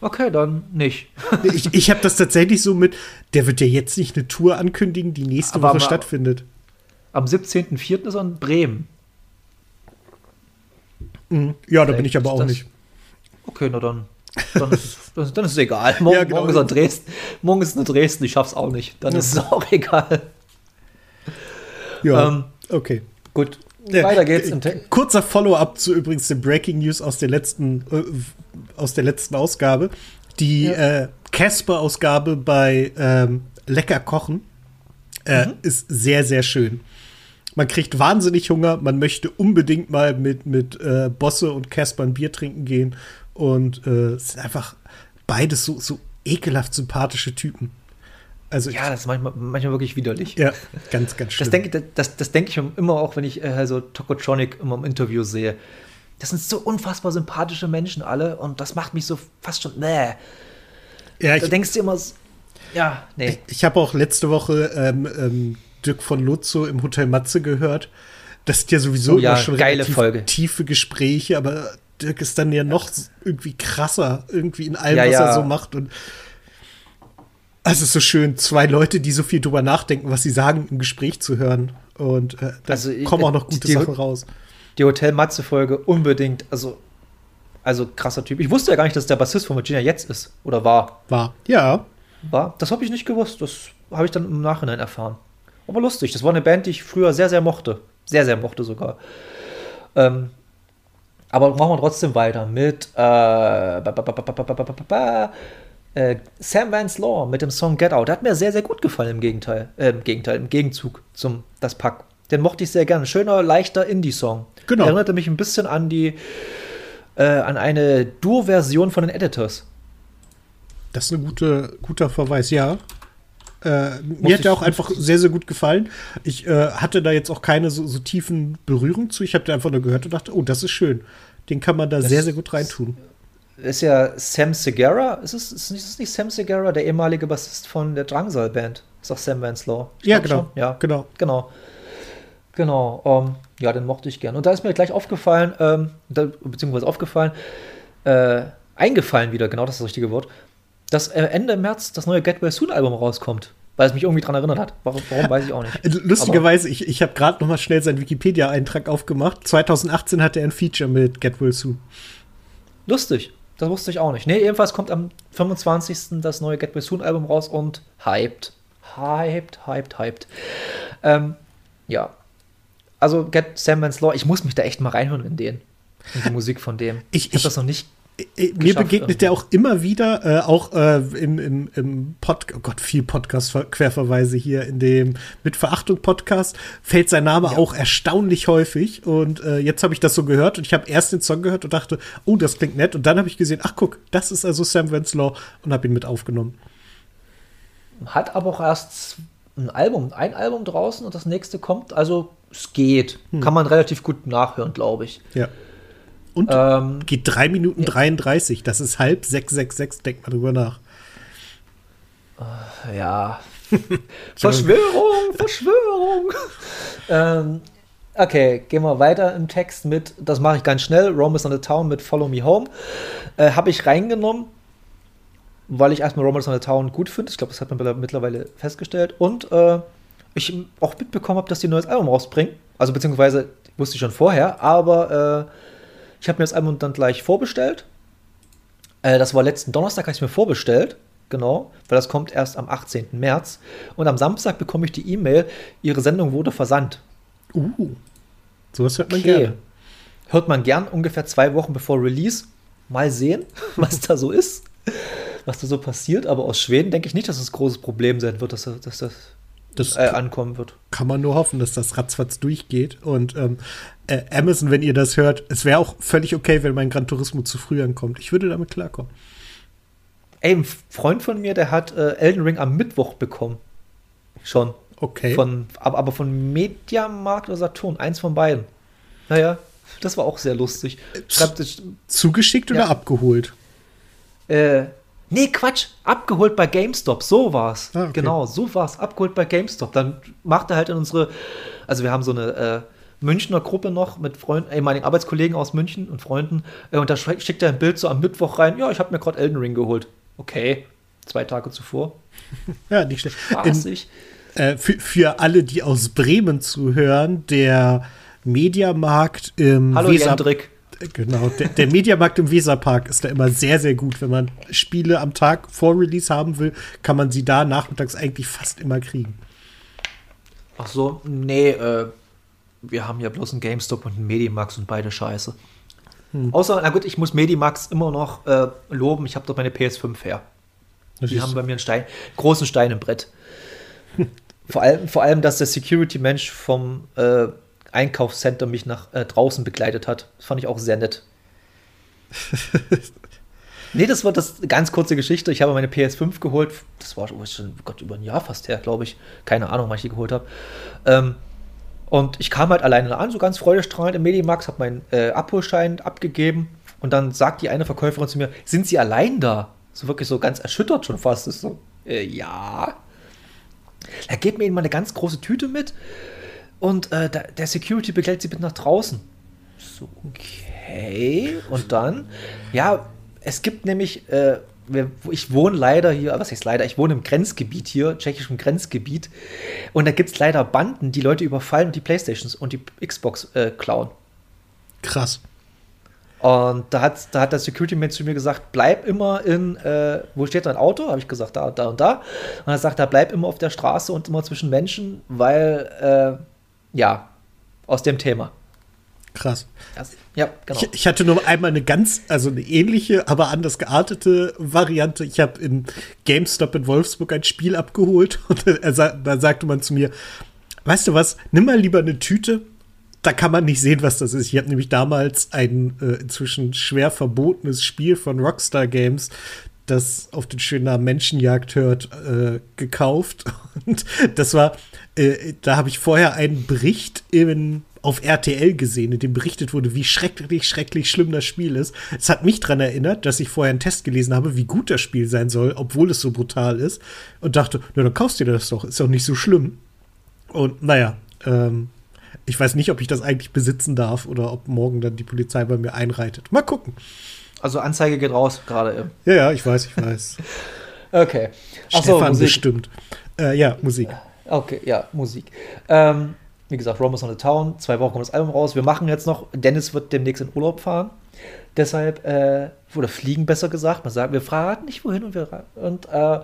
Okay, dann nicht. ich ich habe das tatsächlich so mit, der wird ja jetzt nicht eine Tour ankündigen, die nächste Aber Woche stattfindet. Am 17.04. ist er in Bremen. Mhm. Ja, da bin ich aber auch nicht. Okay, na dann. Dann ist, dann, dann ist es egal. Morgen, ja, genau. morgen, ist Dresden. Morgen ist es in Dresden, ich schaff's auch nicht. Dann ja. ist es auch egal. Ja, ähm, okay. Gut, weiter geht's. Kurzer Follow-up zu übrigens den Breaking News aus der letzten, äh, aus der letzten Ausgabe. Die ja. äh, Casper-Ausgabe bei ähm, Lecker Kochen äh, mhm. ist sehr, sehr schön. Man kriegt wahnsinnig Hunger, man möchte unbedingt mal mit, mit äh, Bosse und Casper ein Bier trinken gehen. Und äh, es sind einfach beides so, so ekelhaft sympathische Typen. Also ja, das ist manchmal, manchmal wirklich widerlich. Ja, ganz, ganz schön. Das denke das, das denk ich immer auch, wenn ich äh, so Tokotronic immer im Interview sehe. Das sind so unfassbar sympathische Menschen alle und das macht mich so fast schon, nee. Ja, ich, da denkst du immer, ja, nee. Ich, ich habe auch letzte Woche ähm, ähm, Dirk von Lutzo im Hotel Matze gehört. Das sind ja sowieso oh, ja, schon geile Folge. tiefe Gespräche, aber Dirk ist dann ja noch irgendwie krasser irgendwie in allem, ja, was ja. er so macht und also es ist so schön, zwei Leute, die so viel drüber nachdenken, was sie sagen, im Gespräch zu hören. Und äh, da also, kommen auch noch gute die, Sachen raus. Die Hotel Matze-Folge unbedingt, also, also krasser Typ. Ich wusste ja gar nicht, dass der Bassist von Virginia jetzt ist. Oder war. War, ja. War. Das habe ich nicht gewusst. Das habe ich dann im Nachhinein erfahren. Aber lustig. Das war eine Band, die ich früher sehr, sehr mochte. Sehr, sehr mochte sogar. Ähm, aber machen wir trotzdem weiter mit äh, äh, Sam Vance Law mit dem Song Get Out. Der hat mir sehr, sehr gut gefallen im Gegenteil. Äh, im Gegenteil, im Gegenzug zum Das Pack. Den mochte ich sehr gerne. Schöner, leichter Indie-Song. Genau. Erinnerte mich ein bisschen an die, äh, an eine Dur-Version von den Editors. Das ist ein gute, guter Verweis, ja. Äh, mir hat der auch einfach sehr, sehr gut gefallen. Ich äh, hatte da jetzt auch keine so, so tiefen Berührung zu. Ich habe den einfach nur gehört und dachte, oh, das ist schön. Den kann man da das sehr, sehr gut reintun ist ja Sam Segura. Ist es, ist es nicht Sam Segura, der ehemalige Bassist von der Drangsal-Band? Ist auch Sam Vanslaw. Ja, genau. Ja, genau. Genau. Genau. Um, ähm, ja, den mochte ich gern. Und da ist mir gleich aufgefallen, ähm, da, beziehungsweise aufgefallen, äh, eingefallen wieder, genau das ist das richtige Wort, dass äh, Ende März das neue Get Well Soon Album rauskommt. Weil es mich irgendwie daran erinnert hat. Warum, warum weiß ich auch nicht. Lustigerweise, Aber ich, ich habe gerade noch mal schnell seinen Wikipedia-Eintrag aufgemacht. 2018 hatte er ein Feature mit Get Well Soon. Lustig. Das wusste ich auch nicht. Nee, ebenfalls kommt am 25. das neue Get Me Soon Album raus und hyped. hyped, hyped, hyped. Ähm, ja. Also Get Sandman's Law, ich muss mich da echt mal reinhören in den. In die Musik von dem. Ich, ich habe das noch nicht mir begegnet der auch immer wieder, äh, auch äh, im, im, im Podcast, oh Gott, viel Podcast-Querverweise hier in dem Mit Verachtung Podcast, fällt sein Name ja. auch erstaunlich häufig. Und äh, jetzt habe ich das so gehört und ich habe erst den Song gehört und dachte, oh, das klingt nett. Und dann habe ich gesehen, ach guck, das ist also Sam Wenslaw und habe ihn mit aufgenommen. Hat aber auch erst ein Album, ein Album draußen und das nächste kommt. Also es geht. Hm. Kann man relativ gut nachhören, glaube ich. Ja. Und ähm, geht 3 Minuten ja. 33. Das ist halb 666. Denkt mal drüber nach. Äh, ja. Verschwörung, Verschwörung. ähm, okay, gehen wir weiter im Text mit, das mache ich ganz schnell, Rome is on the Town mit Follow Me Home. Äh, Habe ich reingenommen, weil ich erstmal Rome is on the Town gut finde. Ich glaube, das hat man mittlerweile festgestellt. Und äh, ich auch mitbekommen habe, dass die ein neues Album rausbringen. Also beziehungsweise wusste ich schon vorher, aber äh, ich habe mir das Album dann gleich vorbestellt. Äh, das war letzten Donnerstag, habe ich mir vorbestellt. Genau, weil das kommt erst am 18. März. Und am Samstag bekomme ich die E-Mail, Ihre Sendung wurde versandt. Uh, sowas hört man okay. gerne. Hört man gern, ungefähr zwei Wochen bevor Release. Mal sehen, was da so ist, was da so passiert. Aber aus Schweden denke ich nicht, dass es das ein großes Problem sein wird, dass, dass das das äh, ankommen wird. Kann man nur hoffen, dass das ratzfatz durchgeht. Und ähm, äh, Amazon, wenn ihr das hört, es wäre auch völlig okay, wenn mein Gran Turismo zu früh ankommt. Ich würde damit klarkommen. Ey, ein Freund von mir, der hat äh, Elden Ring am Mittwoch bekommen. Schon. Okay. Von, aber, von Mediamarkt oder Saturn, eins von beiden. Naja, das war auch sehr lustig. Schreibt, Zugeschickt oder ja. abgeholt? Äh, Nee, Quatsch, abgeholt bei GameStop, so war's. Ah, okay. Genau, so war's, abgeholt bei GameStop. Dann macht er halt in unsere, also wir haben so eine äh, Münchner Gruppe noch mit Freunden, ehemaligen Arbeitskollegen aus München und Freunden. Äh, und da schickt er ein Bild so am Mittwoch rein. Ja, ich habe mir gerade Elden Ring geholt. Okay, zwei Tage zuvor. ja, nicht schlecht. In, äh, für, für alle, die aus Bremen zuhören, der Mediamarkt im Hallo Weser Jendrik. Genau, der, der Mediamarkt im Weserpark ist da immer sehr, sehr gut. Wenn man Spiele am Tag vor Release haben will, kann man sie da nachmittags eigentlich fast immer kriegen. Ach so, nee, äh, wir haben ja bloß einen GameStop und einen Medimax und beide scheiße. Hm. Außer, na gut, ich muss Medimax immer noch äh, loben, ich habe dort meine PS5 her. Das Die haben bei mir einen Stein, großen Stein im Brett. vor, allem, vor allem, dass der Security-Mensch vom äh, Einkaufscenter mich nach äh, draußen begleitet hat. Das fand ich auch sehr nett. nee, das war das ganz kurze Geschichte. Ich habe meine PS5 geholt. Das war schon oh Gott, über ein Jahr fast her, glaube ich. Keine Ahnung, wann ich die geholt habe. Ähm, und ich kam halt alleine an, so ganz freudestrahlend im Medimax, habe meinen äh, Abholschein abgegeben. Und dann sagt die eine Verkäuferin zu mir: Sind Sie allein da? So wirklich so ganz erschüttert schon fast. Das ist so, äh, ja. Er gibt mir eben mal eine ganz große Tüte mit und äh, der Security begleitet sie mit nach draußen. So, okay. Und dann, ja, es gibt nämlich, äh, ich wohne leider hier, was heißt leider, ich wohne im Grenzgebiet hier, tschechischem Grenzgebiet. Und da gibt es leider Banden, die Leute überfallen und die Playstations und die Xbox äh, klauen. Krass. Und da hat, da hat der Security-Man zu mir gesagt, bleib immer in, äh, wo steht dein Auto? Habe ich gesagt, da, da und da. Und er sagt, da bleib immer auf der Straße und immer zwischen Menschen, weil äh, ja, aus dem Thema. Krass. Das, ja, genau. Ich, ich, hatte nur einmal eine ganz, also eine ähnliche, aber anders geartete Variante. Ich habe im GameStop in Wolfsburg ein Spiel abgeholt und er, da sagte man zu mir, weißt du was, nimm mal lieber eine Tüte. Da kann man nicht sehen, was das ist. Ich habe nämlich damals ein äh, inzwischen schwer verbotenes Spiel von Rockstar Games, das auf den schönen Namen Menschenjagd hört, äh, gekauft. Und das war, äh, da habe ich vorher einen Bericht in, auf RTL gesehen, in dem berichtet wurde, wie schrecklich, schrecklich schlimm das Spiel ist. Es hat mich daran erinnert, dass ich vorher einen Test gelesen habe, wie gut das Spiel sein soll, obwohl es so brutal ist. Und dachte, na, dann kaufst du dir das doch, ist doch nicht so schlimm. Und naja, ähm, ich weiß nicht, ob ich das eigentlich besitzen darf oder ob morgen dann die Polizei bei mir einreitet. Mal gucken. Also Anzeige geht raus gerade. Ja, ja, ich weiß, ich weiß. okay. Ach Stefan so, bestimmt. Äh, ja, Musik. Okay, ja, Musik. Ähm, wie gesagt, Rome is on the Town. Zwei Wochen kommt das Album raus. Wir machen jetzt noch, Dennis wird demnächst in Urlaub fahren. Deshalb, äh, oder fliegen besser gesagt. Man sagt, wir fragen nicht wohin und wir und äh,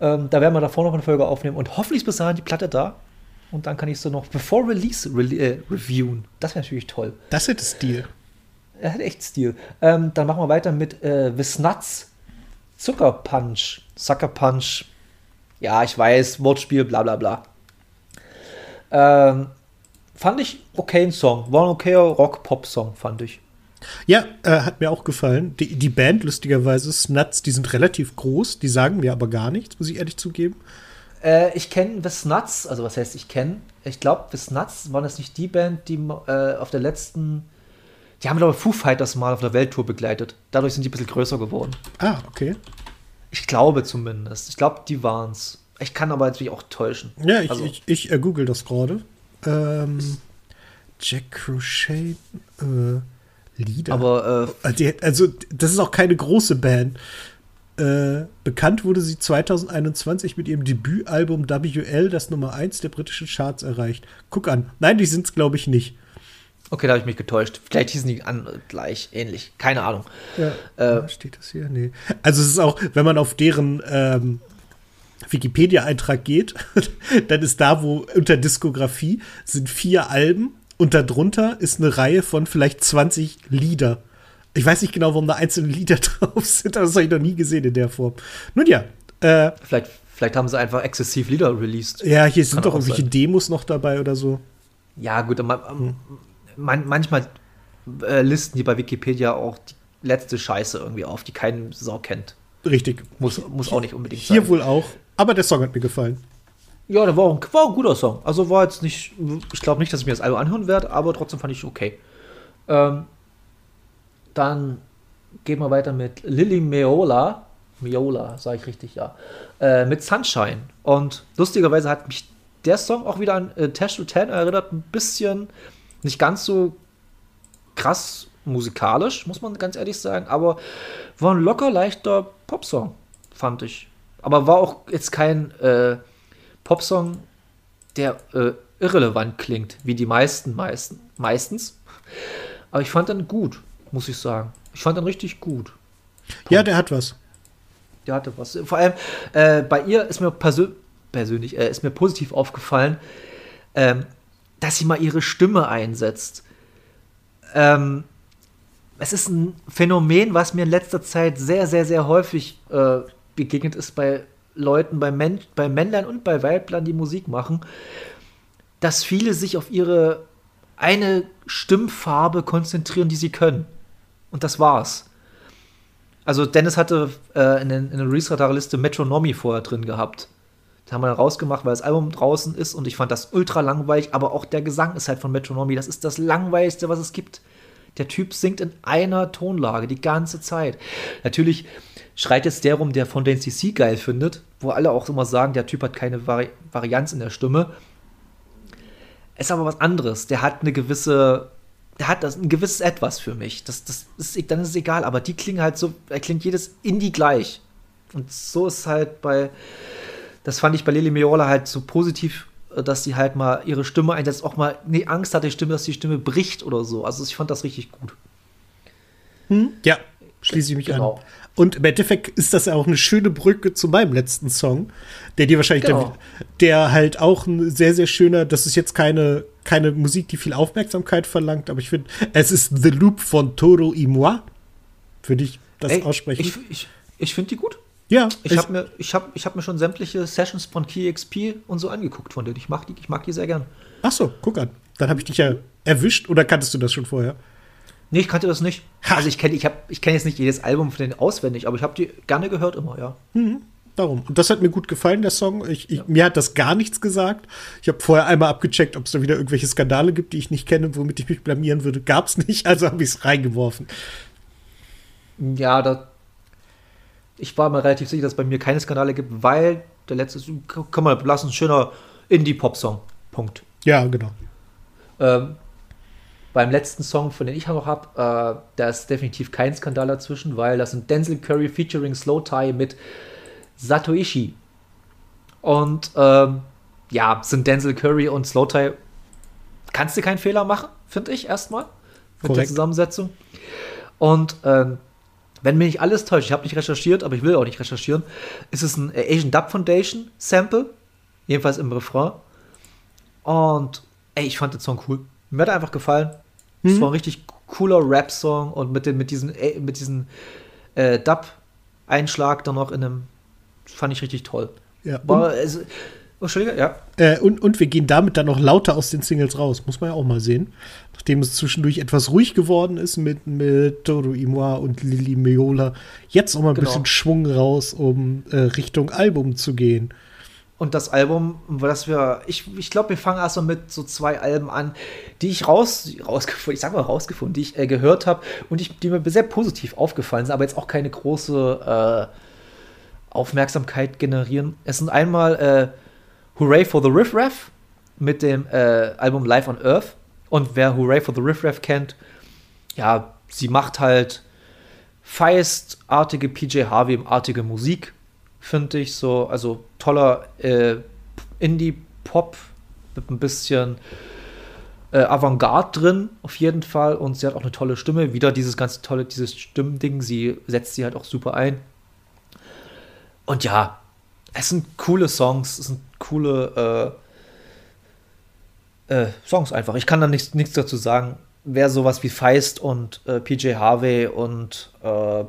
Ähm, da werden wir davor noch eine Folge aufnehmen und hoffentlich ist bis dahin die Platte da. Und dann kann ich so noch bevor Release re äh, reviewen. Das wäre natürlich toll. Das hätte Stil. Er hat echt Stil. Ähm, dann machen wir weiter mit äh, Wisnuts Zucker Punch. Sucker Punch. Ja, ich weiß, Wortspiel, bla bla bla. Ähm, fand ich okay ein Song. War ein okayer Rock-Pop-Song, fand ich. Ja, äh, hat mir auch gefallen. Die, die Band, lustigerweise, Snuts, die sind relativ groß, die sagen mir aber gar nichts, muss ich ehrlich zugeben. Äh, ich kenne The Snuts, also was heißt ich kenne? Ich glaube, The Snuts waren das nicht die Band, die äh, auf der letzten, die haben glaube ich Foo Fighters mal auf der Welttour begleitet. Dadurch sind die ein bisschen größer geworden. Ah, okay. Ich glaube zumindest. Ich glaube, die waren es. Ich kann aber natürlich auch täuschen. Ja, ich, Also- ich, ich äh, google das gerade. Ähm, Jack Crochet, äh, Lieder. Aber äh, Äh, also, das ist auch keine große Band. Äh, bekannt wurde sie 2021 mit ihrem Debütalbum WL, das Nummer 1 der britischen Charts erreicht. Guck an. Nein, die sind es, glaube ich, nicht. Okay, da habe ich mich getäuscht. Vielleicht hießen die an gleich ähnlich. Keine Ahnung. Ja, Äh, steht das hier? Nee. Also es ist auch, wenn man auf deren ähm, Wikipedia-Eintrag geht, dann ist da, wo unter Diskografie sind vier Alben und darunter ist eine Reihe von vielleicht 20 Lieder. Ich weiß nicht genau, warum da einzelne Lieder drauf sind, aber das habe ich noch nie gesehen in der Form. Nun ja, äh, Vielleicht, vielleicht haben sie einfach exzessiv Lieder released. ja, hier sind Kann doch irgendwelche sein. Demos noch dabei oder so. Ja, gut, man, man, manchmal äh, listen die bei Wikipedia auch die letzte Scheiße irgendwie auf, die kein Sau kennt. Richtig. Muss, muss auch nicht unbedingt Hier sein. wohl auch. Aber der Song hat mir gefallen. Ja, der war auch, ein, war ein guter Song. Also war jetzt nicht, ich glaube nicht, dass ich mir das Album anhören werde, aber trotzdem fand ich okay. Ähm, dann gehen wir weiter mit Lily Meola. Meola, sage ich richtig, ja. Äh, mit Sunshine. Und lustigerweise hat mich der Song auch wieder an äh, Tash to Ten erinnert, ein bisschen, nicht ganz so krass musikalisch, muss man ganz ehrlich sagen, aber war ein locker leichter Popsong, fand ich. Aber war auch jetzt kein äh, Popsong, der äh, irrelevant klingt, wie die meisten, meisten meistens. Aber ich fand den gut, muss ich sagen. Ich fand den richtig gut. Ja, der hat was. Der hatte was. Vor allem äh, bei ihr ist mir persö persönlich äh, ist mir positiv aufgefallen, ähm, dass sie mal ihre Stimme einsetzt. Ähm, es ist ein Phänomen, was mir in letzter Zeit sehr, sehr, sehr häufig äh, begegnet ist bei Leuten, bei, Men bei Männlein und bei Weiblern, die Musik machen, dass viele sich auf ihre eine Stimmfarbe konzentrieren, die sie können. Und das war's. Also Dennis hatte äh, in, in der Release-Radar-Liste Metronomy vorher drin gehabt. Da haben wir dann rausgemacht, weil das Album draußen ist und ich fand das ultra langweilig, aber auch der Gesang ist halt von Metronomy. Das ist das langweiligste, was es gibt. Der Typ singt in einer Tonlage die ganze Zeit. Natürlich schreit jetzt der rum, der von den CC geil findet, wo alle auch immer sagen, der Typ hat keine Vari Varianz in der Stimme. Ist aber was anderes. Der hat eine gewisse, der hat das, ein gewisses Etwas für mich. Das, das ist, dann ist es egal, aber die klingen halt so, er klingt jedes Indie gleich. Und so ist halt bei, das fand ich bei Lili Meola halt so positiv, äh, dass sie halt mal ihre Stimme einsetzt, auch mal nee, Angst hat, die Stimme, dass die Stimme bricht oder so. Also ich fand das richtig gut. Ja, schließe ich mich Genau. an. Und im Endeffekt ist das ja auch eine schöne Brücke zu meinem letzten Song, der dir wahrscheinlich, Genau. der, der halt auch ein sehr, sehr schöner, das ist jetzt keine, keine Musik, die viel Aufmerksamkeit verlangt, aber ich finde, es ist The Loop von Toro y Moi. Würde ich das Ey, aussprechen? Ich, ich, ich finde die gut. Ja, Ich habe mir, ich hab, ich hab mir schon sämtliche Sessions von KeyXP und so angeguckt von denen. Ich mag die, ich mag die sehr gern. Ach so, guck an. Dann habe ich dich ja erwischt oder kanntest du das schon vorher? Nee, ich kannte das nicht. Ha. Also ich kenne ich hab, ich kenn jetzt nicht jedes Album von denen auswendig, aber ich habe die gerne gehört immer, ja. Darum. Und das hat mir gut gefallen, der Song. Ich, ich, Mir hat das gar nichts gesagt. Ich habe vorher einmal abgecheckt, ob es da wieder irgendwelche Skandale gibt, die ich nicht kenne, womit ich mich blamieren würde. Gab es nicht, also habe ich es reingeworfen. Ja, da. Ich war mir relativ sicher, dass es bei mir keine Skandale gibt, weil der letzte, kann man lassen, ein schöner Indie-Pop-Song. Punkt. Ja, genau. Ähm, beim letzten Song, von dem ich noch habe, äh, da ist definitiv kein Skandal dazwischen, weil das sind Denzel Curry featuring Slow Tie mit Satoishi. Und ähm, ja, sind Denzel Curry und Slow Tie. Kannst du keinen Fehler machen, finde ich erstmal. Mit der Korrekt. Zusammensetzung. Und ähm, wenn mir nicht alles täuscht, ich habe nicht recherchiert, aber ich will auch nicht recherchieren, ist es ein Asian Dub Foundation Sample, jedenfalls im Refrain. Und ey, ich fand den Song cool. Mir hat er einfach gefallen. Es Mhm. war ein richtig cooler Rap-Song und mit, den, mit diesen, äh, mit diesen äh, Dub-Einschlag dann noch in einem, fand ich richtig toll. Ja, War, es, oh, Entschuldige, ja. Äh, und, und wir gehen damit dann noch lauter aus den Singles raus. Muss man ja auch mal sehen. Nachdem es zwischendurch etwas ruhig geworden ist mit, mit Todo Imoa und Lili Meola. Jetzt auch mal ein Genau. bisschen Schwung raus, um äh, Richtung Album zu gehen. Und das Album, das wir, ich, ich glaube, wir fangen erst mal mit so zwei Alben an, die ich raus, rausgefunden, ich sag mal rausgefunden, die ich äh, gehört habe und ich, die mir sehr positiv aufgefallen sind, aber jetzt auch keine große äh, Aufmerksamkeit generieren. Es sind einmal äh, Hooray for the Riff Raff mit dem äh, Album Live on Earth. Und wer Hooray for the Riff Raff kennt, ja, sie macht halt feistartige PJ Harvey-artige Musik, finde ich so. Also toller äh, Indie-Pop mit ein bisschen äh, Avantgarde drin, auf jeden Fall. Und sie hat auch eine tolle Stimme. Wieder dieses ganz tolle, dieses Stimmding. Sie setzt sie halt auch super ein. Und ja, es sind coole Songs, es sind coole äh, äh, Songs einfach. Ich kann da nichts, nichts dazu sagen. Wer sowas wie Feist und äh, PJ Harvey und äh,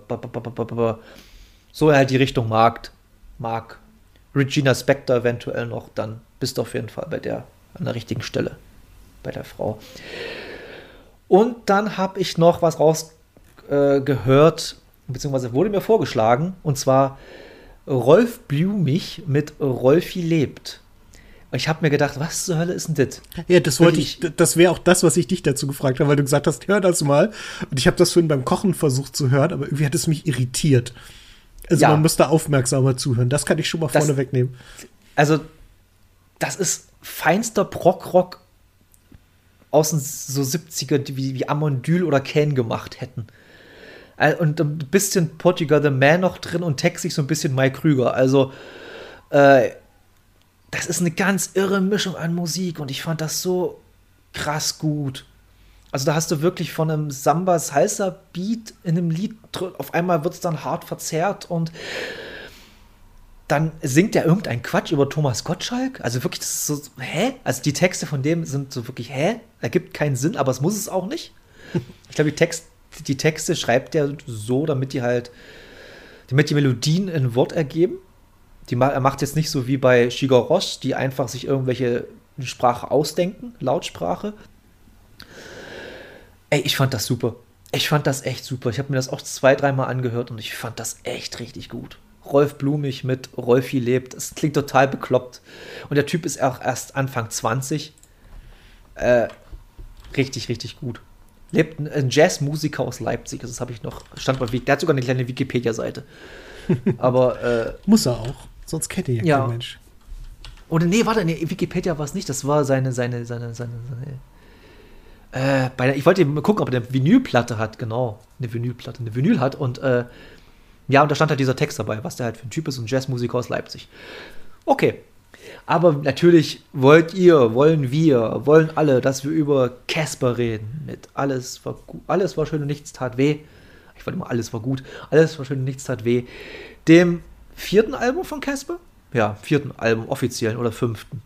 so halt die Richtung mag, mag Regina Spector eventuell noch, dann bist du auf jeden Fall bei der an der richtigen Stelle, bei der Frau. Und dann habe ich noch was rausgehört, äh, beziehungsweise wurde mir vorgeschlagen, und zwar Rolf Blumich mit Rolfi lebt. Ich habe mir gedacht, was zur Hölle ist denn das? Ja, das wollte ich, das wäre auch das, was ich dich dazu gefragt habe, weil du gesagt hast, hör das mal. Und ich habe das vorhin beim Kochen versucht zu hören, aber irgendwie hat es mich irritiert. Also Ja. man muss da aufmerksamer zuhören. Das kann ich schon mal Das- vorne wegnehmen. Also, das ist feinster Prog-Rock aus den so 70er, die wie, wie Amondyl oder Ken gemacht hätten. Äh, Und ein bisschen Portugal the Man noch drin und textlich so ein bisschen Mike Krüger. Also, äh, das ist eine ganz irre Mischung an Musik und ich fand das so krass gut. Also da hast du wirklich von einem Samba Salsa Beat in einem Lied auf einmal wird es dann hart verzerrt und dann singt er irgendein Quatsch über Thomas Gottschalk. Also wirklich, das ist so, hä? Also die Texte von dem sind so wirklich, hä? Ergibt keinen Sinn, aber es muss es auch nicht. Ich glaube, die, Text, die Texte schreibt er so, damit die halt, damit die Melodien in Wort ergeben. Die, er macht jetzt nicht so wie bei Shiga Roche, die einfach sich irgendwelche Sprache ausdenken, Lautsprache. Ey, ich fand das super. Ich fand das echt super. Ich habe mir das auch zwei, dreimal angehört und ich fand das echt richtig gut. Rolf Blumig mit Rolfi lebt. Es klingt total bekloppt. Und der Typ ist auch erst Anfang 20. Äh, richtig, richtig gut. Lebt ein, Jazzmusiker aus Leipzig. Das habe ich noch. Stand bei Der hat sogar eine kleine Wikipedia-Seite. Aber, äh, Muss er auch. Sonst kennt ihr ja, Ja. kein Mensch. oder nee, warte, nee, Wikipedia war es nicht. Das war seine, seine, seine, seine, seine äh, bei der, ich wollte mal gucken, ob er eine Vinylplatte hat, genau. Eine Vinylplatte, eine Vinyl hat und äh, ja, und da stand halt dieser Text dabei, was der halt für ein Typ ist, ein Jazzmusiker aus Leipzig. Okay. Aber natürlich wollt ihr, wollen wir, wollen alle, dass wir über Casper reden. Mit alles war gut, alles war schön und nichts tat weh. Ich wollte immer, alles war gut, alles war schön und nichts tat weh. Dem vierten Album von Casper? Ja, vierten Album, offiziellen oder fünften.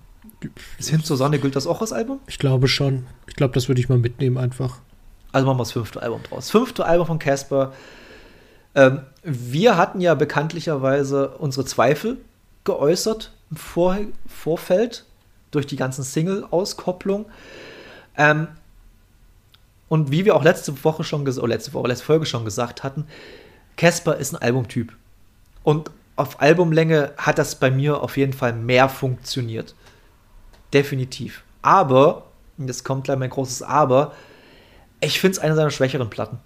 Bis hin zur Sonne gilt das auch als Album? Ich glaube schon. Ich glaube, das würde ich mal mitnehmen einfach. Also machen wir das fünfte Album draus. Fünfte Album von Casper. Ähm, wir hatten ja bekanntlicherweise unsere Zweifel geäußert im Vor Vorfeld durch die ganzen Single-Auskopplung. Ähm, und wie wir auch letzte Woche schon gesagt, letzte Woche, letzte Folge schon gesagt hatten, Casper ist ein Albumtyp. Und auf Albumlänge hat das bei mir auf jeden Fall mehr funktioniert. Definitiv. Aber, und jetzt kommt gleich mein großes Aber, ich finde es eine seiner schwächeren Platten.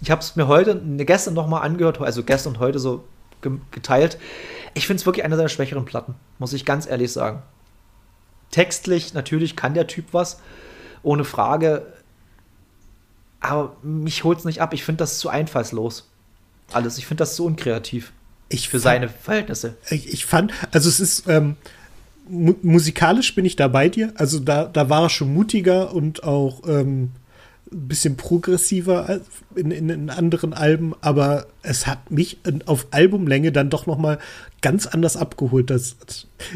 Ich habe es mir heute, ne, gestern noch mal angehört, also gestern und heute so ge- geteilt. Ich finde es wirklich eine seiner schwächeren Platten, muss ich ganz ehrlich sagen. Textlich, natürlich kann der Typ was, ohne Frage. Aber mich holt es nicht ab. Ich finde das zu einfallslos. Alles. Ich finde das zu unkreativ Ich für fand- seine Verhältnisse. Ich, fand, also es ist, ähm, mu musikalisch bin ich da bei dir. Also da, da war er schon mutiger und auch ähm, ein bisschen progressiver als in, in, in anderen Alben, aber es hat mich auf Albumlänge dann doch noch mal ganz anders abgeholt. Das,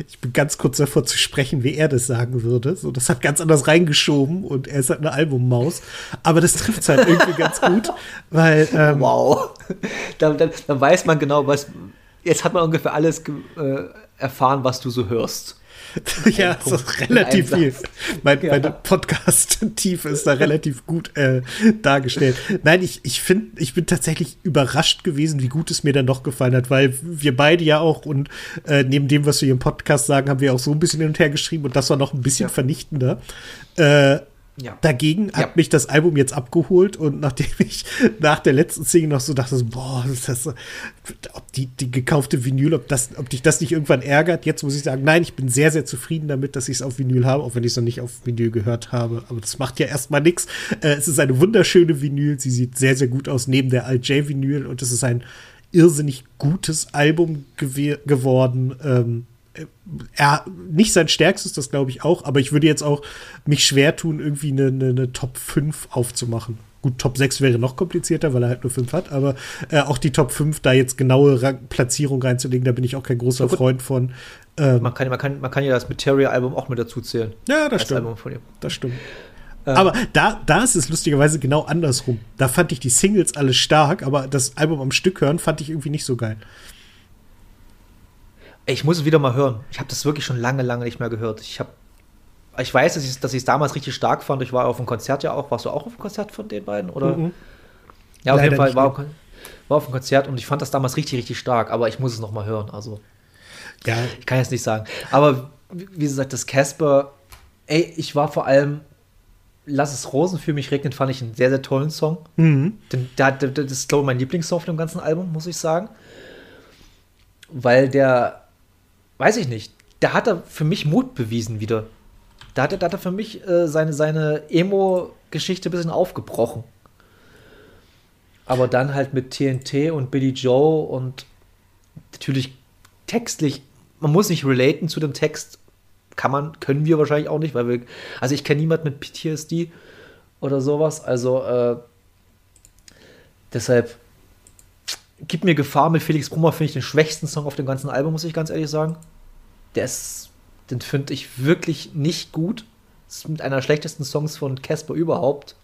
ich bin ganz kurz davor zu sprechen, wie er das sagen würde. So, das hat ganz anders reingeschoben und er ist halt eine Albummaus. Aber das trifft es halt irgendwie ganz gut, weil ähm, wow, dann, dann, dann, weiß man genau, was. Jetzt hat man ungefähr alles äh, erfahren, was du so hörst. ja, das ist relativ viel. Mein, ja. Meine Podcast-Tiefe ist da relativ gut äh, dargestellt. Nein, ich, ich finde, ich bin tatsächlich überrascht gewesen, wie gut es mir dann doch gefallen hat, weil wir beide ja auch und äh, neben dem, was wir hier im Podcast sagen, haben wir auch so ein bisschen hin und her geschrieben und das war noch ein bisschen ja. vernichtender. Äh, ja. Dagegen hat mich das Album jetzt abgeholt und nachdem ich nach der letzten Single noch so dachte, boah, ist das, ob die, die gekaufte Vinyl, ob, das, ob dich das nicht irgendwann ärgert, jetzt muss ich sagen, nein, ich bin sehr, sehr zufrieden damit, dass ich es auf Vinyl habe, auch wenn ich es noch nicht auf Vinyl gehört habe. Aber das macht ja erstmal nichts. Äh, es ist eine wunderschöne Vinyl, sie sieht sehr, sehr gut aus neben der Alt-J-Vinyl und es ist ein irrsinnig gutes Album geworden. Ähm, er nicht sein stärkstes, das glaube ich auch, aber ich würde jetzt auch mich schwer tun, irgendwie eine, eine, eine, Top 5 aufzumachen. Gut, Top 6 wäre noch komplizierter, weil er halt nur 5 hat, aber äh, auch die Top 5 da jetzt genaue Rang Platzierung reinzulegen, da bin ich auch kein großer Freund von. Ähm, man, kann, man, kann, man kann ja das Materia-Album auch mit dazu zählen. Ja, das stimmt. Das stimmt. Ähm, aber da, da ist es lustigerweise genau andersrum. Da fand ich die Singles alle stark, aber das Album am Stück hören fand ich irgendwie nicht so geil. Ich muss es wieder mal hören. Ich habe das wirklich schon lange, lange nicht mehr gehört. Ich habe ich weiß, dass ich es damals richtig stark fand. Ich war auf dem Konzert ja auch. Warst du auch auf dem Konzert von den beiden? Oder? Mhm. Ja, auf Leider jeden Fall war, auf, war auf dem Konzert und ich fand das damals richtig, richtig stark. Aber ich muss es noch mal hören. Also, ja. ich kann jetzt nicht sagen. Aber wie gesagt, das Casper, ey, ich war vor allem Lass es Rosen für mich regnen, fand ich einen sehr, sehr tollen Song. Mhm. Den, der, der, das ist, glaube ich, mein Lieblingssong auf dem ganzen Album, muss ich sagen. Weil der weiß ich nicht, da hat er für mich Mut bewiesen wieder. Da hat er, da hat er für mich äh, seine, seine Emo-Geschichte ein bisschen aufgebrochen. Aber dann halt mit TNT und Billy Joe und natürlich textlich, man muss nicht relaten zu dem Text, kann man, können wir wahrscheinlich auch nicht, weil wir, also ich kenne niemanden mit PTSD oder sowas, also äh, deshalb Gib mir Gefahr mit Felix Brummer finde ich den schwächsten Song auf dem ganzen Album, muss ich ganz ehrlich sagen. Der ist, den finde ich wirklich nicht gut. Das ist mit einer der schlechtesten Songs von Casper überhaupt.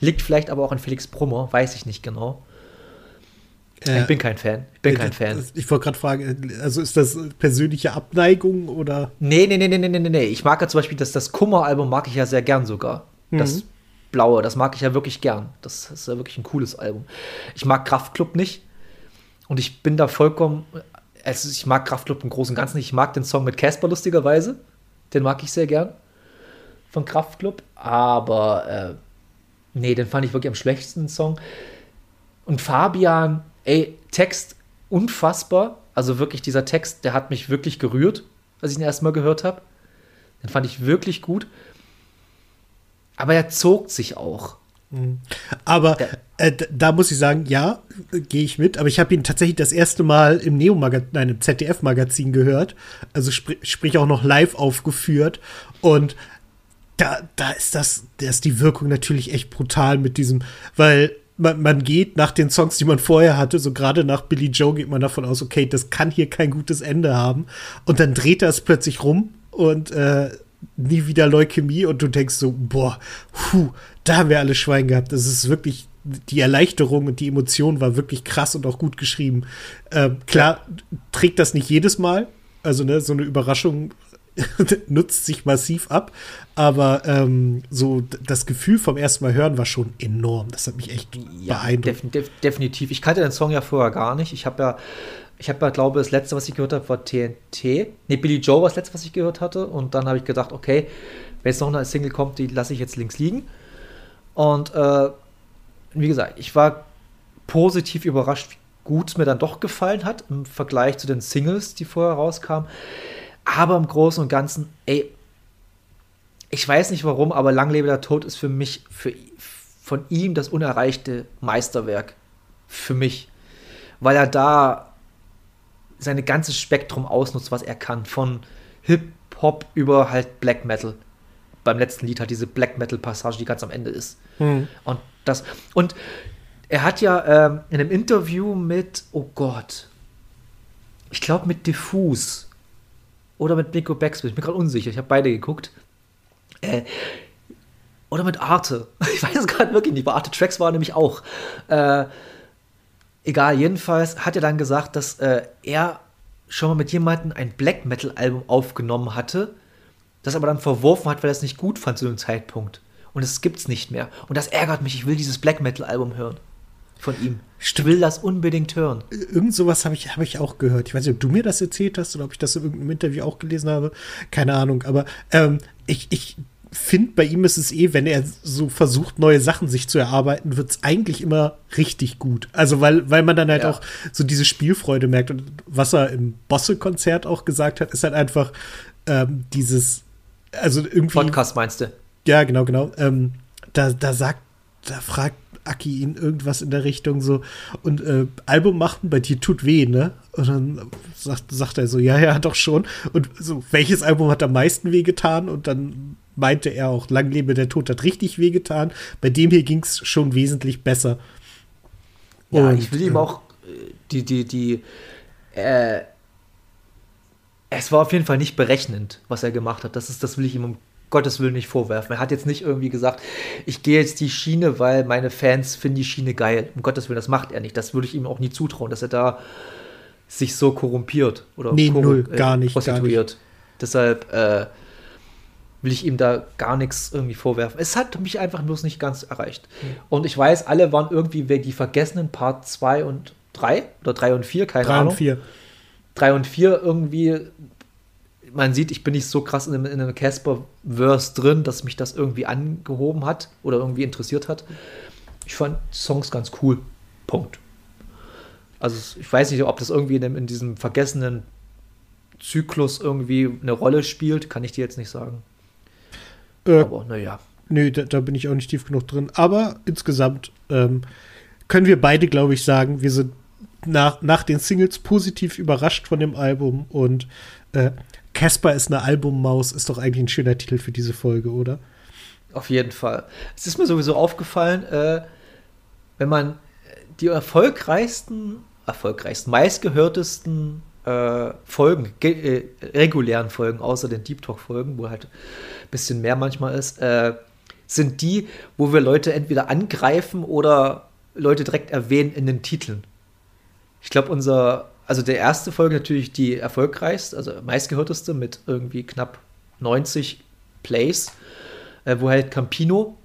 Liegt vielleicht aber auch an Felix Brummer, weiß ich nicht genau. Äh, ich bin kein Fan. Ich bin äh, kein Fan. Ich wollte gerade fragen, also ist das persönliche Abneigung oder? Nee, nee, nee, nee, nee, nee, nee. Ich mag ja zum Beispiel das, das Kummer-Album mag ich ja sehr gern sogar. Mhm. Das Blaue, das mag ich ja wirklich gern. Das ist ja wirklich ein cooles Album. Ich mag Kraftklub nicht. Und ich bin da vollkommen. Also ich mag Kraftklub im Großen und Ganzen nicht. Ich mag den Song mit Casper lustigerweise. Den mag ich sehr gern. Von Kraftklub. Aber äh, nee, den fand ich wirklich am schlechtesten Song. Und Fabian, ey, Text unfassbar. Also wirklich, dieser Text, der hat mich wirklich gerührt, als ich ihn erstmal gehört habe. Den fand ich wirklich gut. Aber er zog sich auch. Mhm. Aber äh, da muss ich sagen, ja, gehe ich mit. Aber ich habe ihn tatsächlich das erste Mal im Neo-Magazin, nein, im ZDF-Magazin gehört. Also sprich, sprich auch noch live aufgeführt. Und da, da ist das, da ist die Wirkung natürlich echt brutal mit diesem, weil man, man geht nach den Songs, die man vorher hatte, so gerade nach Billy Joe geht man davon aus, okay, das kann hier kein gutes Ende haben. Und dann dreht er es plötzlich rum und äh, nie wieder Leukämie und du denkst so, boah, puh, da haben wir alle Schwein gehabt. Das ist wirklich, die Erleichterung und die Emotion war wirklich krass und auch gut geschrieben. Ähm, klar, trägt das nicht jedes Mal. Also, ne, so eine Überraschung nutzt sich massiv ab. Aber ähm, so das Gefühl vom ersten Mal hören war schon enorm. Das hat mich echt ja, beeindruckt. Def def definitiv. Ich kannte den Song ja vorher gar nicht. Ich habe ja ich habe glaube das letzte, was ich gehört habe, war TNT. Ne, Billy Joe war das letzte, was ich gehört hatte. Und dann habe ich gedacht, okay, wenn jetzt noch eine Single kommt, die lasse ich jetzt links liegen. Und äh, wie gesagt, ich war positiv überrascht, wie gut es mir dann doch gefallen hat im Vergleich zu den Singles, die vorher rauskamen. Aber im Großen und Ganzen, ey, ich weiß nicht warum, aber Langlebe der Tod ist für mich, für, von ihm das unerreichte Meisterwerk. Für mich. Weil er da sein ganzes Spektrum ausnutzt, was er kann. Von Hip-Hop über halt Black Metal. beim letzten Lied hat diese Black Metal Passage, die ganz am Ende ist. Und das und er hat ja ähm, in einem Interview mit, oh Gott, ich glaube mit Diffus oder mit Nico Backspin, ich bin gerade unsicher, ich habe beide geguckt. Äh, oder mit Arte. Ich weiß es gerade wirklich nicht. Bei Arte Tracks war nämlich auch. Äh, egal, jedenfalls hat er dann gesagt, dass äh, er schon mal mit jemandem ein Black Metal Album aufgenommen hatte, das aber dann verworfen hat, weil er es nicht gut fand zu dem Zeitpunkt. Und es gibt's nicht mehr. Und das ärgert mich. Ich will dieses Black Metal Album hören. Von ihm. Ich will das unbedingt hören. Irgend sowas habe ich, hab ich auch gehört. Ich weiß nicht, ob du mir das erzählt hast oder ob ich das in irgendeinem Interview auch gelesen habe. Keine Ahnung. Aber ähm, ich, ich finde, bei ihm ist es eh, wenn er so versucht, neue Sachen sich zu erarbeiten, wird es eigentlich immer richtig gut. Also, weil, weil man dann halt Ja. auch so diese Spielfreude merkt. Und was er im Bosse-Konzert auch gesagt hat, ist halt einfach ähm, dieses, also irgendwie. Podcast meinst du? Ja, genau, genau. Ähm, da, da sagt, da fragt Aki ihn irgendwas in der Richtung so, und äh, Album machen bei dir tut weh, ne? Und dann sagt, sagt er so, ja, ja, doch schon. Und so, welches Album hat am meisten wehgetan? Und dann meinte er auch, Lang lebe der Tod hat richtig wehgetan. Bei dem hier ging es schon wesentlich besser. Ja, Und, ich will ihm äh, auch äh, die, die, die, äh, es war auf jeden Fall nicht berechnend, was er gemacht hat. Das ist, das will ich ihm um Gottes Willen nicht vorwerfen. Er hat jetzt nicht irgendwie gesagt, ich gehe jetzt die Schiene, weil meine Fans finden die Schiene geil. Um Gottes Willen, das macht er nicht. Das würde ich ihm auch nie zutrauen, dass er da sich so korrumpiert oder Nee, null, gar nicht, gar prostituiert. Deshalb äh, will ich ihm da gar nichts irgendwie vorwerfen. Es hat mich einfach bloß nicht ganz erreicht. Und ich weiß, alle waren irgendwie wer die vergessenen Part 2 und 3 oder 3 und 4, keine drei Ahnung. und vier. 3 und 4 irgendwie, man sieht, ich bin nicht so krass in einem, in einem Casper-Verse drin, dass mich das irgendwie angehoben hat oder irgendwie interessiert hat. Ich fand die Songs ganz cool. Punkt. Also ich weiß nicht, ob das irgendwie in, dem, in diesem vergessenen Zyklus irgendwie eine Rolle spielt, kann ich dir jetzt nicht sagen. Äh, Aber naja. Nö, da, da bin ich auch nicht tief genug drin. Aber insgesamt ähm, können wir beide, glaube ich, sagen, wir sind nach, nach den Singles positiv überrascht von dem Album. Und äh, Casper ist eine Albummaus, ist doch eigentlich ein schöner Titel für diese Folge, oder? Auf jeden Fall. Es ist mir sowieso aufgefallen, äh, wenn man die erfolgreichsten, erfolgreichsten, meistgehörtesten äh, Folgen, ge- äh, regulären Folgen, außer den Deep Talk-Folgen, wo halt ein bisschen mehr manchmal ist, äh, sind die, wo wir Leute entweder angreifen oder Leute direkt erwähnen in den Titeln. Ich glaube, unser, also der erste Folge natürlich die erfolgreichste, also meistgehörteste mit irgendwie knapp 90 Plays, äh, wo halt Campino,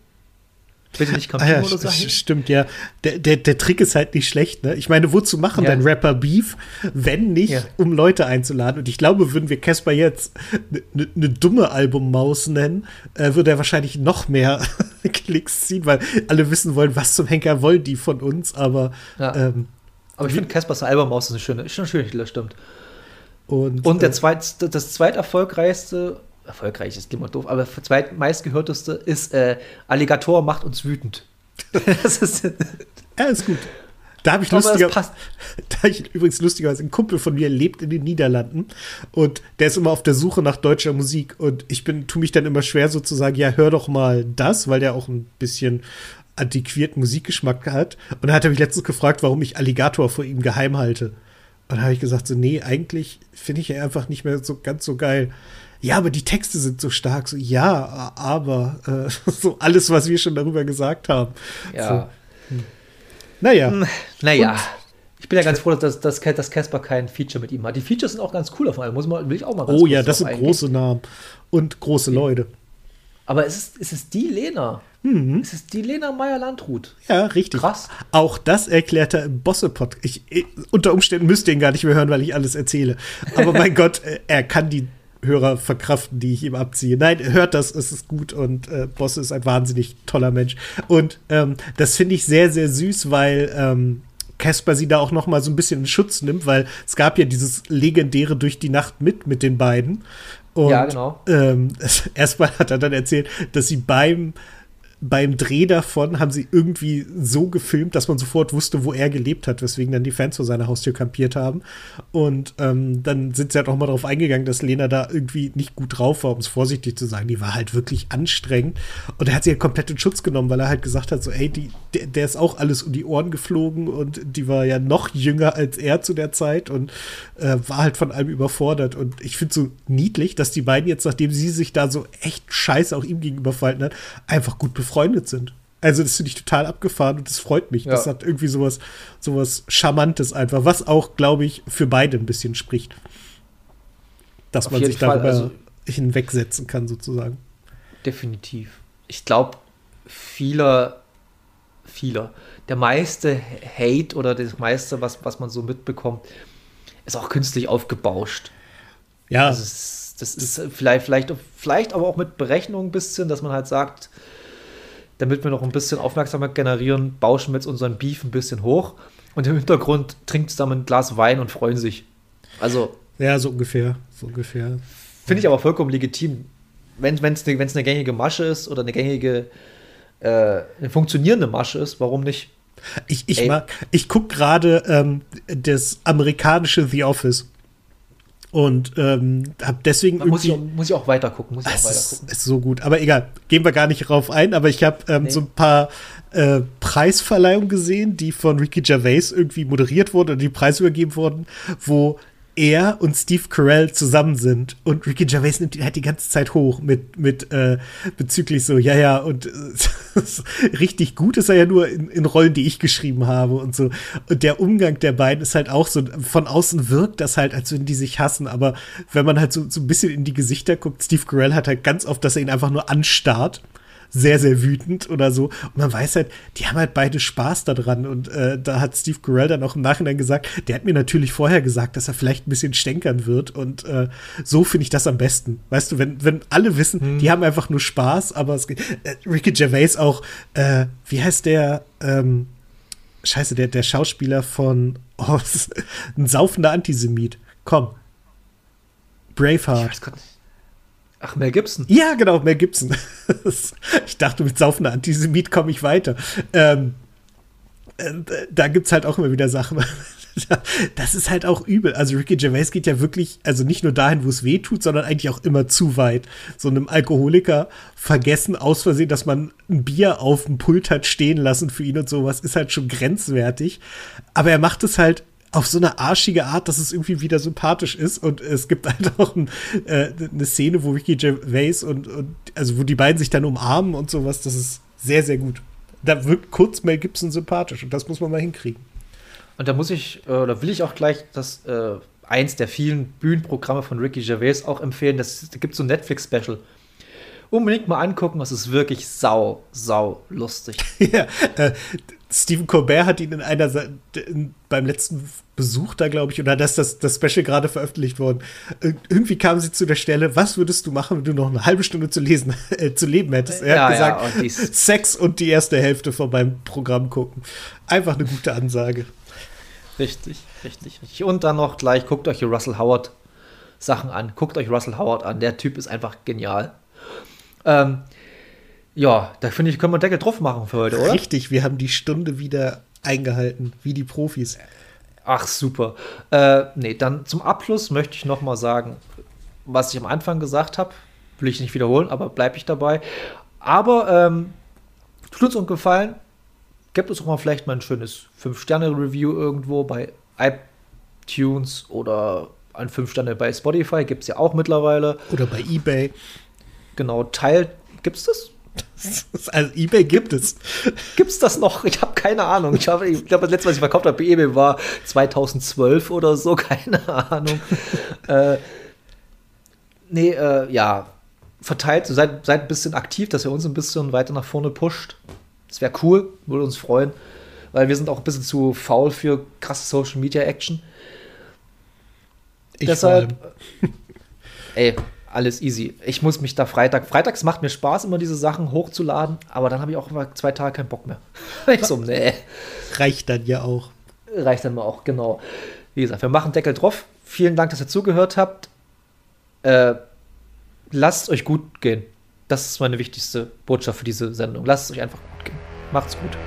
bitte nicht Ah Campino ja, oder so, st- stimmt, ja. Der, der, der Trick ist halt nicht schlecht, ne? Ich meine, wozu machen Ja. dann Rapper Beef, wenn nicht, Ja. um Leute einzuladen? Und ich glaube, würden wir Casper jetzt eine ne dumme Albummaus nennen, äh, würde er wahrscheinlich noch mehr Klicks ziehen, weil alle wissen wollen, was zum Henker wollen die von uns, aber Ja. ähm, aber ich finde Caspers Albummaus ist eine schöne, ist schon ein schöner Titel, das stimmt. und, Und der äh, zweit, das zweiterfolgreichste, erfolgreich ist immer doof, aber zweitmeistgehörteste ist äh, Alligator macht uns wütend. das ist, Ja, ist gut. Da habe ich das lustiger, passt. da ich übrigens lustigerweise ein Kumpel von mir lebt in den Niederlanden und der ist immer auf der Suche nach deutscher Musik und ich bin tu mich dann immer schwer so zu sagen, ja, hör doch mal das, weil der auch ein bisschen antiquierten Musikgeschmack hat und da hat er mich letztens gefragt, warum ich Alligator vor ihm geheim halte. Und da habe ich gesagt so, nee, eigentlich finde ich er einfach nicht mehr so ganz so geil. Ja, aber die Texte sind so stark. So, ja, aber äh, so alles, was wir schon darüber gesagt haben. ja. Naja. Naja. Ich bin ja ganz froh, dass, dass, dass Casper kein Feature mit ihm hat. Die Features sind auch ganz cool auf allem, muss man, will ich auch mal ganz Oh ja, das sind eingehen. große Namen und große Leute. Aber es ist, es ist die Lena. Mhm. Es ist die Lena Meyer-Landrut. Ja, richtig. Krass. Auch das erklärt er im Bosse-Pod. Ich, ich, unter Umständen müsst ihr ihn gar nicht mehr hören, weil ich alles erzähle. Aber mein Gott, äh, er kann die Hörer verkraften, die ich ihm abziehe. Nein, hört das, es ist gut und äh, Bosse ist ein wahnsinnig toller Mensch. Und ähm, das finde ich sehr, sehr süß, weil ähm, Casper sie da auch noch mal so ein bisschen in Schutz nimmt, weil es gab ja dieses legendäre Durch die Nacht mit mit den beiden. Und, Ja, genau. Ähm, erstmal hat er dann erzählt, dass sie beim beim Dreh davon haben sie irgendwie so gefilmt, dass man sofort wusste, wo er gelebt hat, weswegen dann die Fans vor seiner Haustür kampiert haben. Und ähm, dann sind sie halt auch mal darauf eingegangen, dass Lena da irgendwie nicht gut drauf war, um es vorsichtig zu sagen. Die war halt wirklich anstrengend. Und er hat sie halt komplett in Schutz genommen, weil er halt gesagt hat, so, ey, die, der, der ist auch alles um die Ohren geflogen und die war ja noch jünger als er zu der Zeit und äh, war halt von allem überfordert. Und ich finde so niedlich, dass die beiden jetzt, nachdem sie sich da so echt scheiße auch ihm gegenüber verhalten hat, einfach gut befreundet befreundet sind. Also das finde ich total abgefahren und das freut mich. Ja. Das hat irgendwie sowas, sowas Charmantes einfach, was auch, glaube ich, für beide ein bisschen spricht. Dass Auf man sich darüber also, hinwegsetzen kann, sozusagen. Definitiv. Ich glaube, vieler, vieler, der meiste Hate oder das meiste, was, was man so mitbekommt, ist auch künstlich aufgebauscht. Ja. Also das, das ist vielleicht, vielleicht, vielleicht aber auch mit Berechnung ein bisschen, dass man halt sagt, damit wir noch ein bisschen Aufmerksamkeit generieren, bauschen wir jetzt unseren Beef ein bisschen hoch und im Hintergrund trinkt es dann ein Glas Wein und freuen sich. Also. Ja, so ungefähr. So ungefähr. Finde ich aber vollkommen legitim. Wenn es eine, eine gängige Masche ist oder eine gängige, äh, eine funktionierende Masche ist, warum nicht? Ich, ich, ich gucke gerade ähm, das amerikanische The Office. Und ähm, habe deswegen irgendwie. Muss ich, auch, muss ich auch weiter gucken. Muss ich auch weiter gucken. Ist, ist so gut. Aber egal, gehen wir gar nicht drauf ein. Aber ich habe ähm, nee. so ein paar äh, Preisverleihungen gesehen, die von Ricky Gervais irgendwie moderiert wurden und die Preise übergeben wurden, wo er und Steve Carell zusammen sind und Ricky Gervais nimmt ihn halt die ganze Zeit hoch mit, mit äh, bezüglich so, ja, ja, und äh, richtig gut ist er ja nur in, in, Rollen, die ich geschrieben habe und so. Und der Umgang der beiden ist halt auch so, von außen wirkt das halt, als würden die sich hassen, aber wenn man halt so, so ein bisschen in die Gesichter guckt, Steve Carell hat halt ganz oft, dass er ihn einfach nur anstarrt sehr, sehr wütend oder so. Und man weiß halt, die haben halt beide Spaß daran. Und äh, da hat Steve Carell dann auch im Nachhinein gesagt, der hat mir natürlich vorher gesagt, dass er vielleicht ein bisschen stänkern wird. Und äh, so finde ich das am besten. Weißt du, wenn, wenn alle wissen, hm. die haben einfach nur Spaß, aber es geht. Äh, Ricky Gervais auch, äh, wie heißt der? Ähm, Scheiße, der, der Schauspieler von oh, ein saufender Antisemit. Komm. Braveheart. Ich weiß gar nicht. Ach, Mel Gibson. Ja, genau, Mel Gibson. ich dachte, mit saufender Antisemit komme ich weiter. Ähm, äh, da gibt es halt auch immer wieder Sachen. das ist halt auch übel. Also Ricky Gervais geht ja wirklich, also nicht nur dahin, wo es weh tut, sondern eigentlich auch immer zu weit. So einem Alkoholiker vergessen aus Versehen, dass man ein Bier auf dem Pult hat stehen lassen für ihn und sowas, ist halt schon grenzwertig. Aber er macht es halt auf so eine arschige Art, dass es irgendwie wieder sympathisch ist. Und es gibt halt auch ein, äh, eine Szene, wo Ricky Gervais und, und, also wo die beiden sich dann umarmen und sowas. Das ist sehr, sehr gut. Da wirkt kurz Mel Gibson sympathisch und das muss man mal hinkriegen. Und da muss ich, äh, oder will ich auch gleich das äh, eins der vielen Bühnenprogramme von Ricky Gervais auch empfehlen. Das, da gibt es so ein Netflix-Special. Unbedingt mal angucken, das ist wirklich sau, sau lustig. ja, äh, Stephen Colbert hat ihn in einer in, beim letzten Besuch da, glaube ich, oder dass das, das Special gerade veröffentlicht worden. Irgendwie kam sie zu der Stelle, was würdest du machen, wenn du noch eine halbe Stunde zu lesen, äh, zu leben hättest? Er ja, hat gesagt, ja, und Sex und die erste Hälfte von meinem Programm gucken. Einfach eine gute Ansage. Richtig, richtig, richtig. Und dann noch gleich, guckt euch die Russell Howard Sachen an. Guckt euch Russell Howard an. Der Typ ist einfach genial. Ähm, ja, da finde ich, können wir einen Deckel drauf machen für heute, oder? Richtig, wir haben die Stunde wieder eingehalten, wie die Profis. Ach, super. Äh, nee, dann zum Abschluss möchte ich noch mal sagen, was ich am Anfang gesagt habe, will ich nicht wiederholen, aber bleibe ich dabei. Aber ähm, tut uns einen Gefallen, gebt uns auch mal vielleicht mal ein schönes 5-Sterne-Review irgendwo bei iTunes oder ein 5-Sterne bei Spotify, gibt es ja auch mittlerweile. Oder bei Ebay. Genau, teilt, gibt es das? Also eBay gibt es. Gibt es das noch? Ich habe keine Ahnung. Ich, ich glaube, das letzte, was ich verkauft habe bei eBay war 2012 oder so, keine Ahnung. äh, nee, äh, ja, verteilt, seid, seid ein bisschen aktiv, dass ihr uns ein bisschen weiter nach vorne pusht. Das wäre cool, würde uns freuen, weil wir sind auch ein bisschen zu faul für krasse Social Media Action. Ich Deshalb, ey, alles easy. Ich muss mich da Freitag. Freitags macht mir Spaß, immer diese Sachen hochzuladen, aber dann habe ich auch immer zwei Tage keinen Bock mehr. ich so, nee. Reicht dann ja auch. Reicht dann mal auch, genau. Wie gesagt, wir machen Deckel drauf. Vielen Dank, dass ihr zugehört habt. Äh, lasst euch gut gehen. Das ist meine wichtigste Botschaft für diese Sendung. Lasst es euch einfach gut gehen. Macht's gut.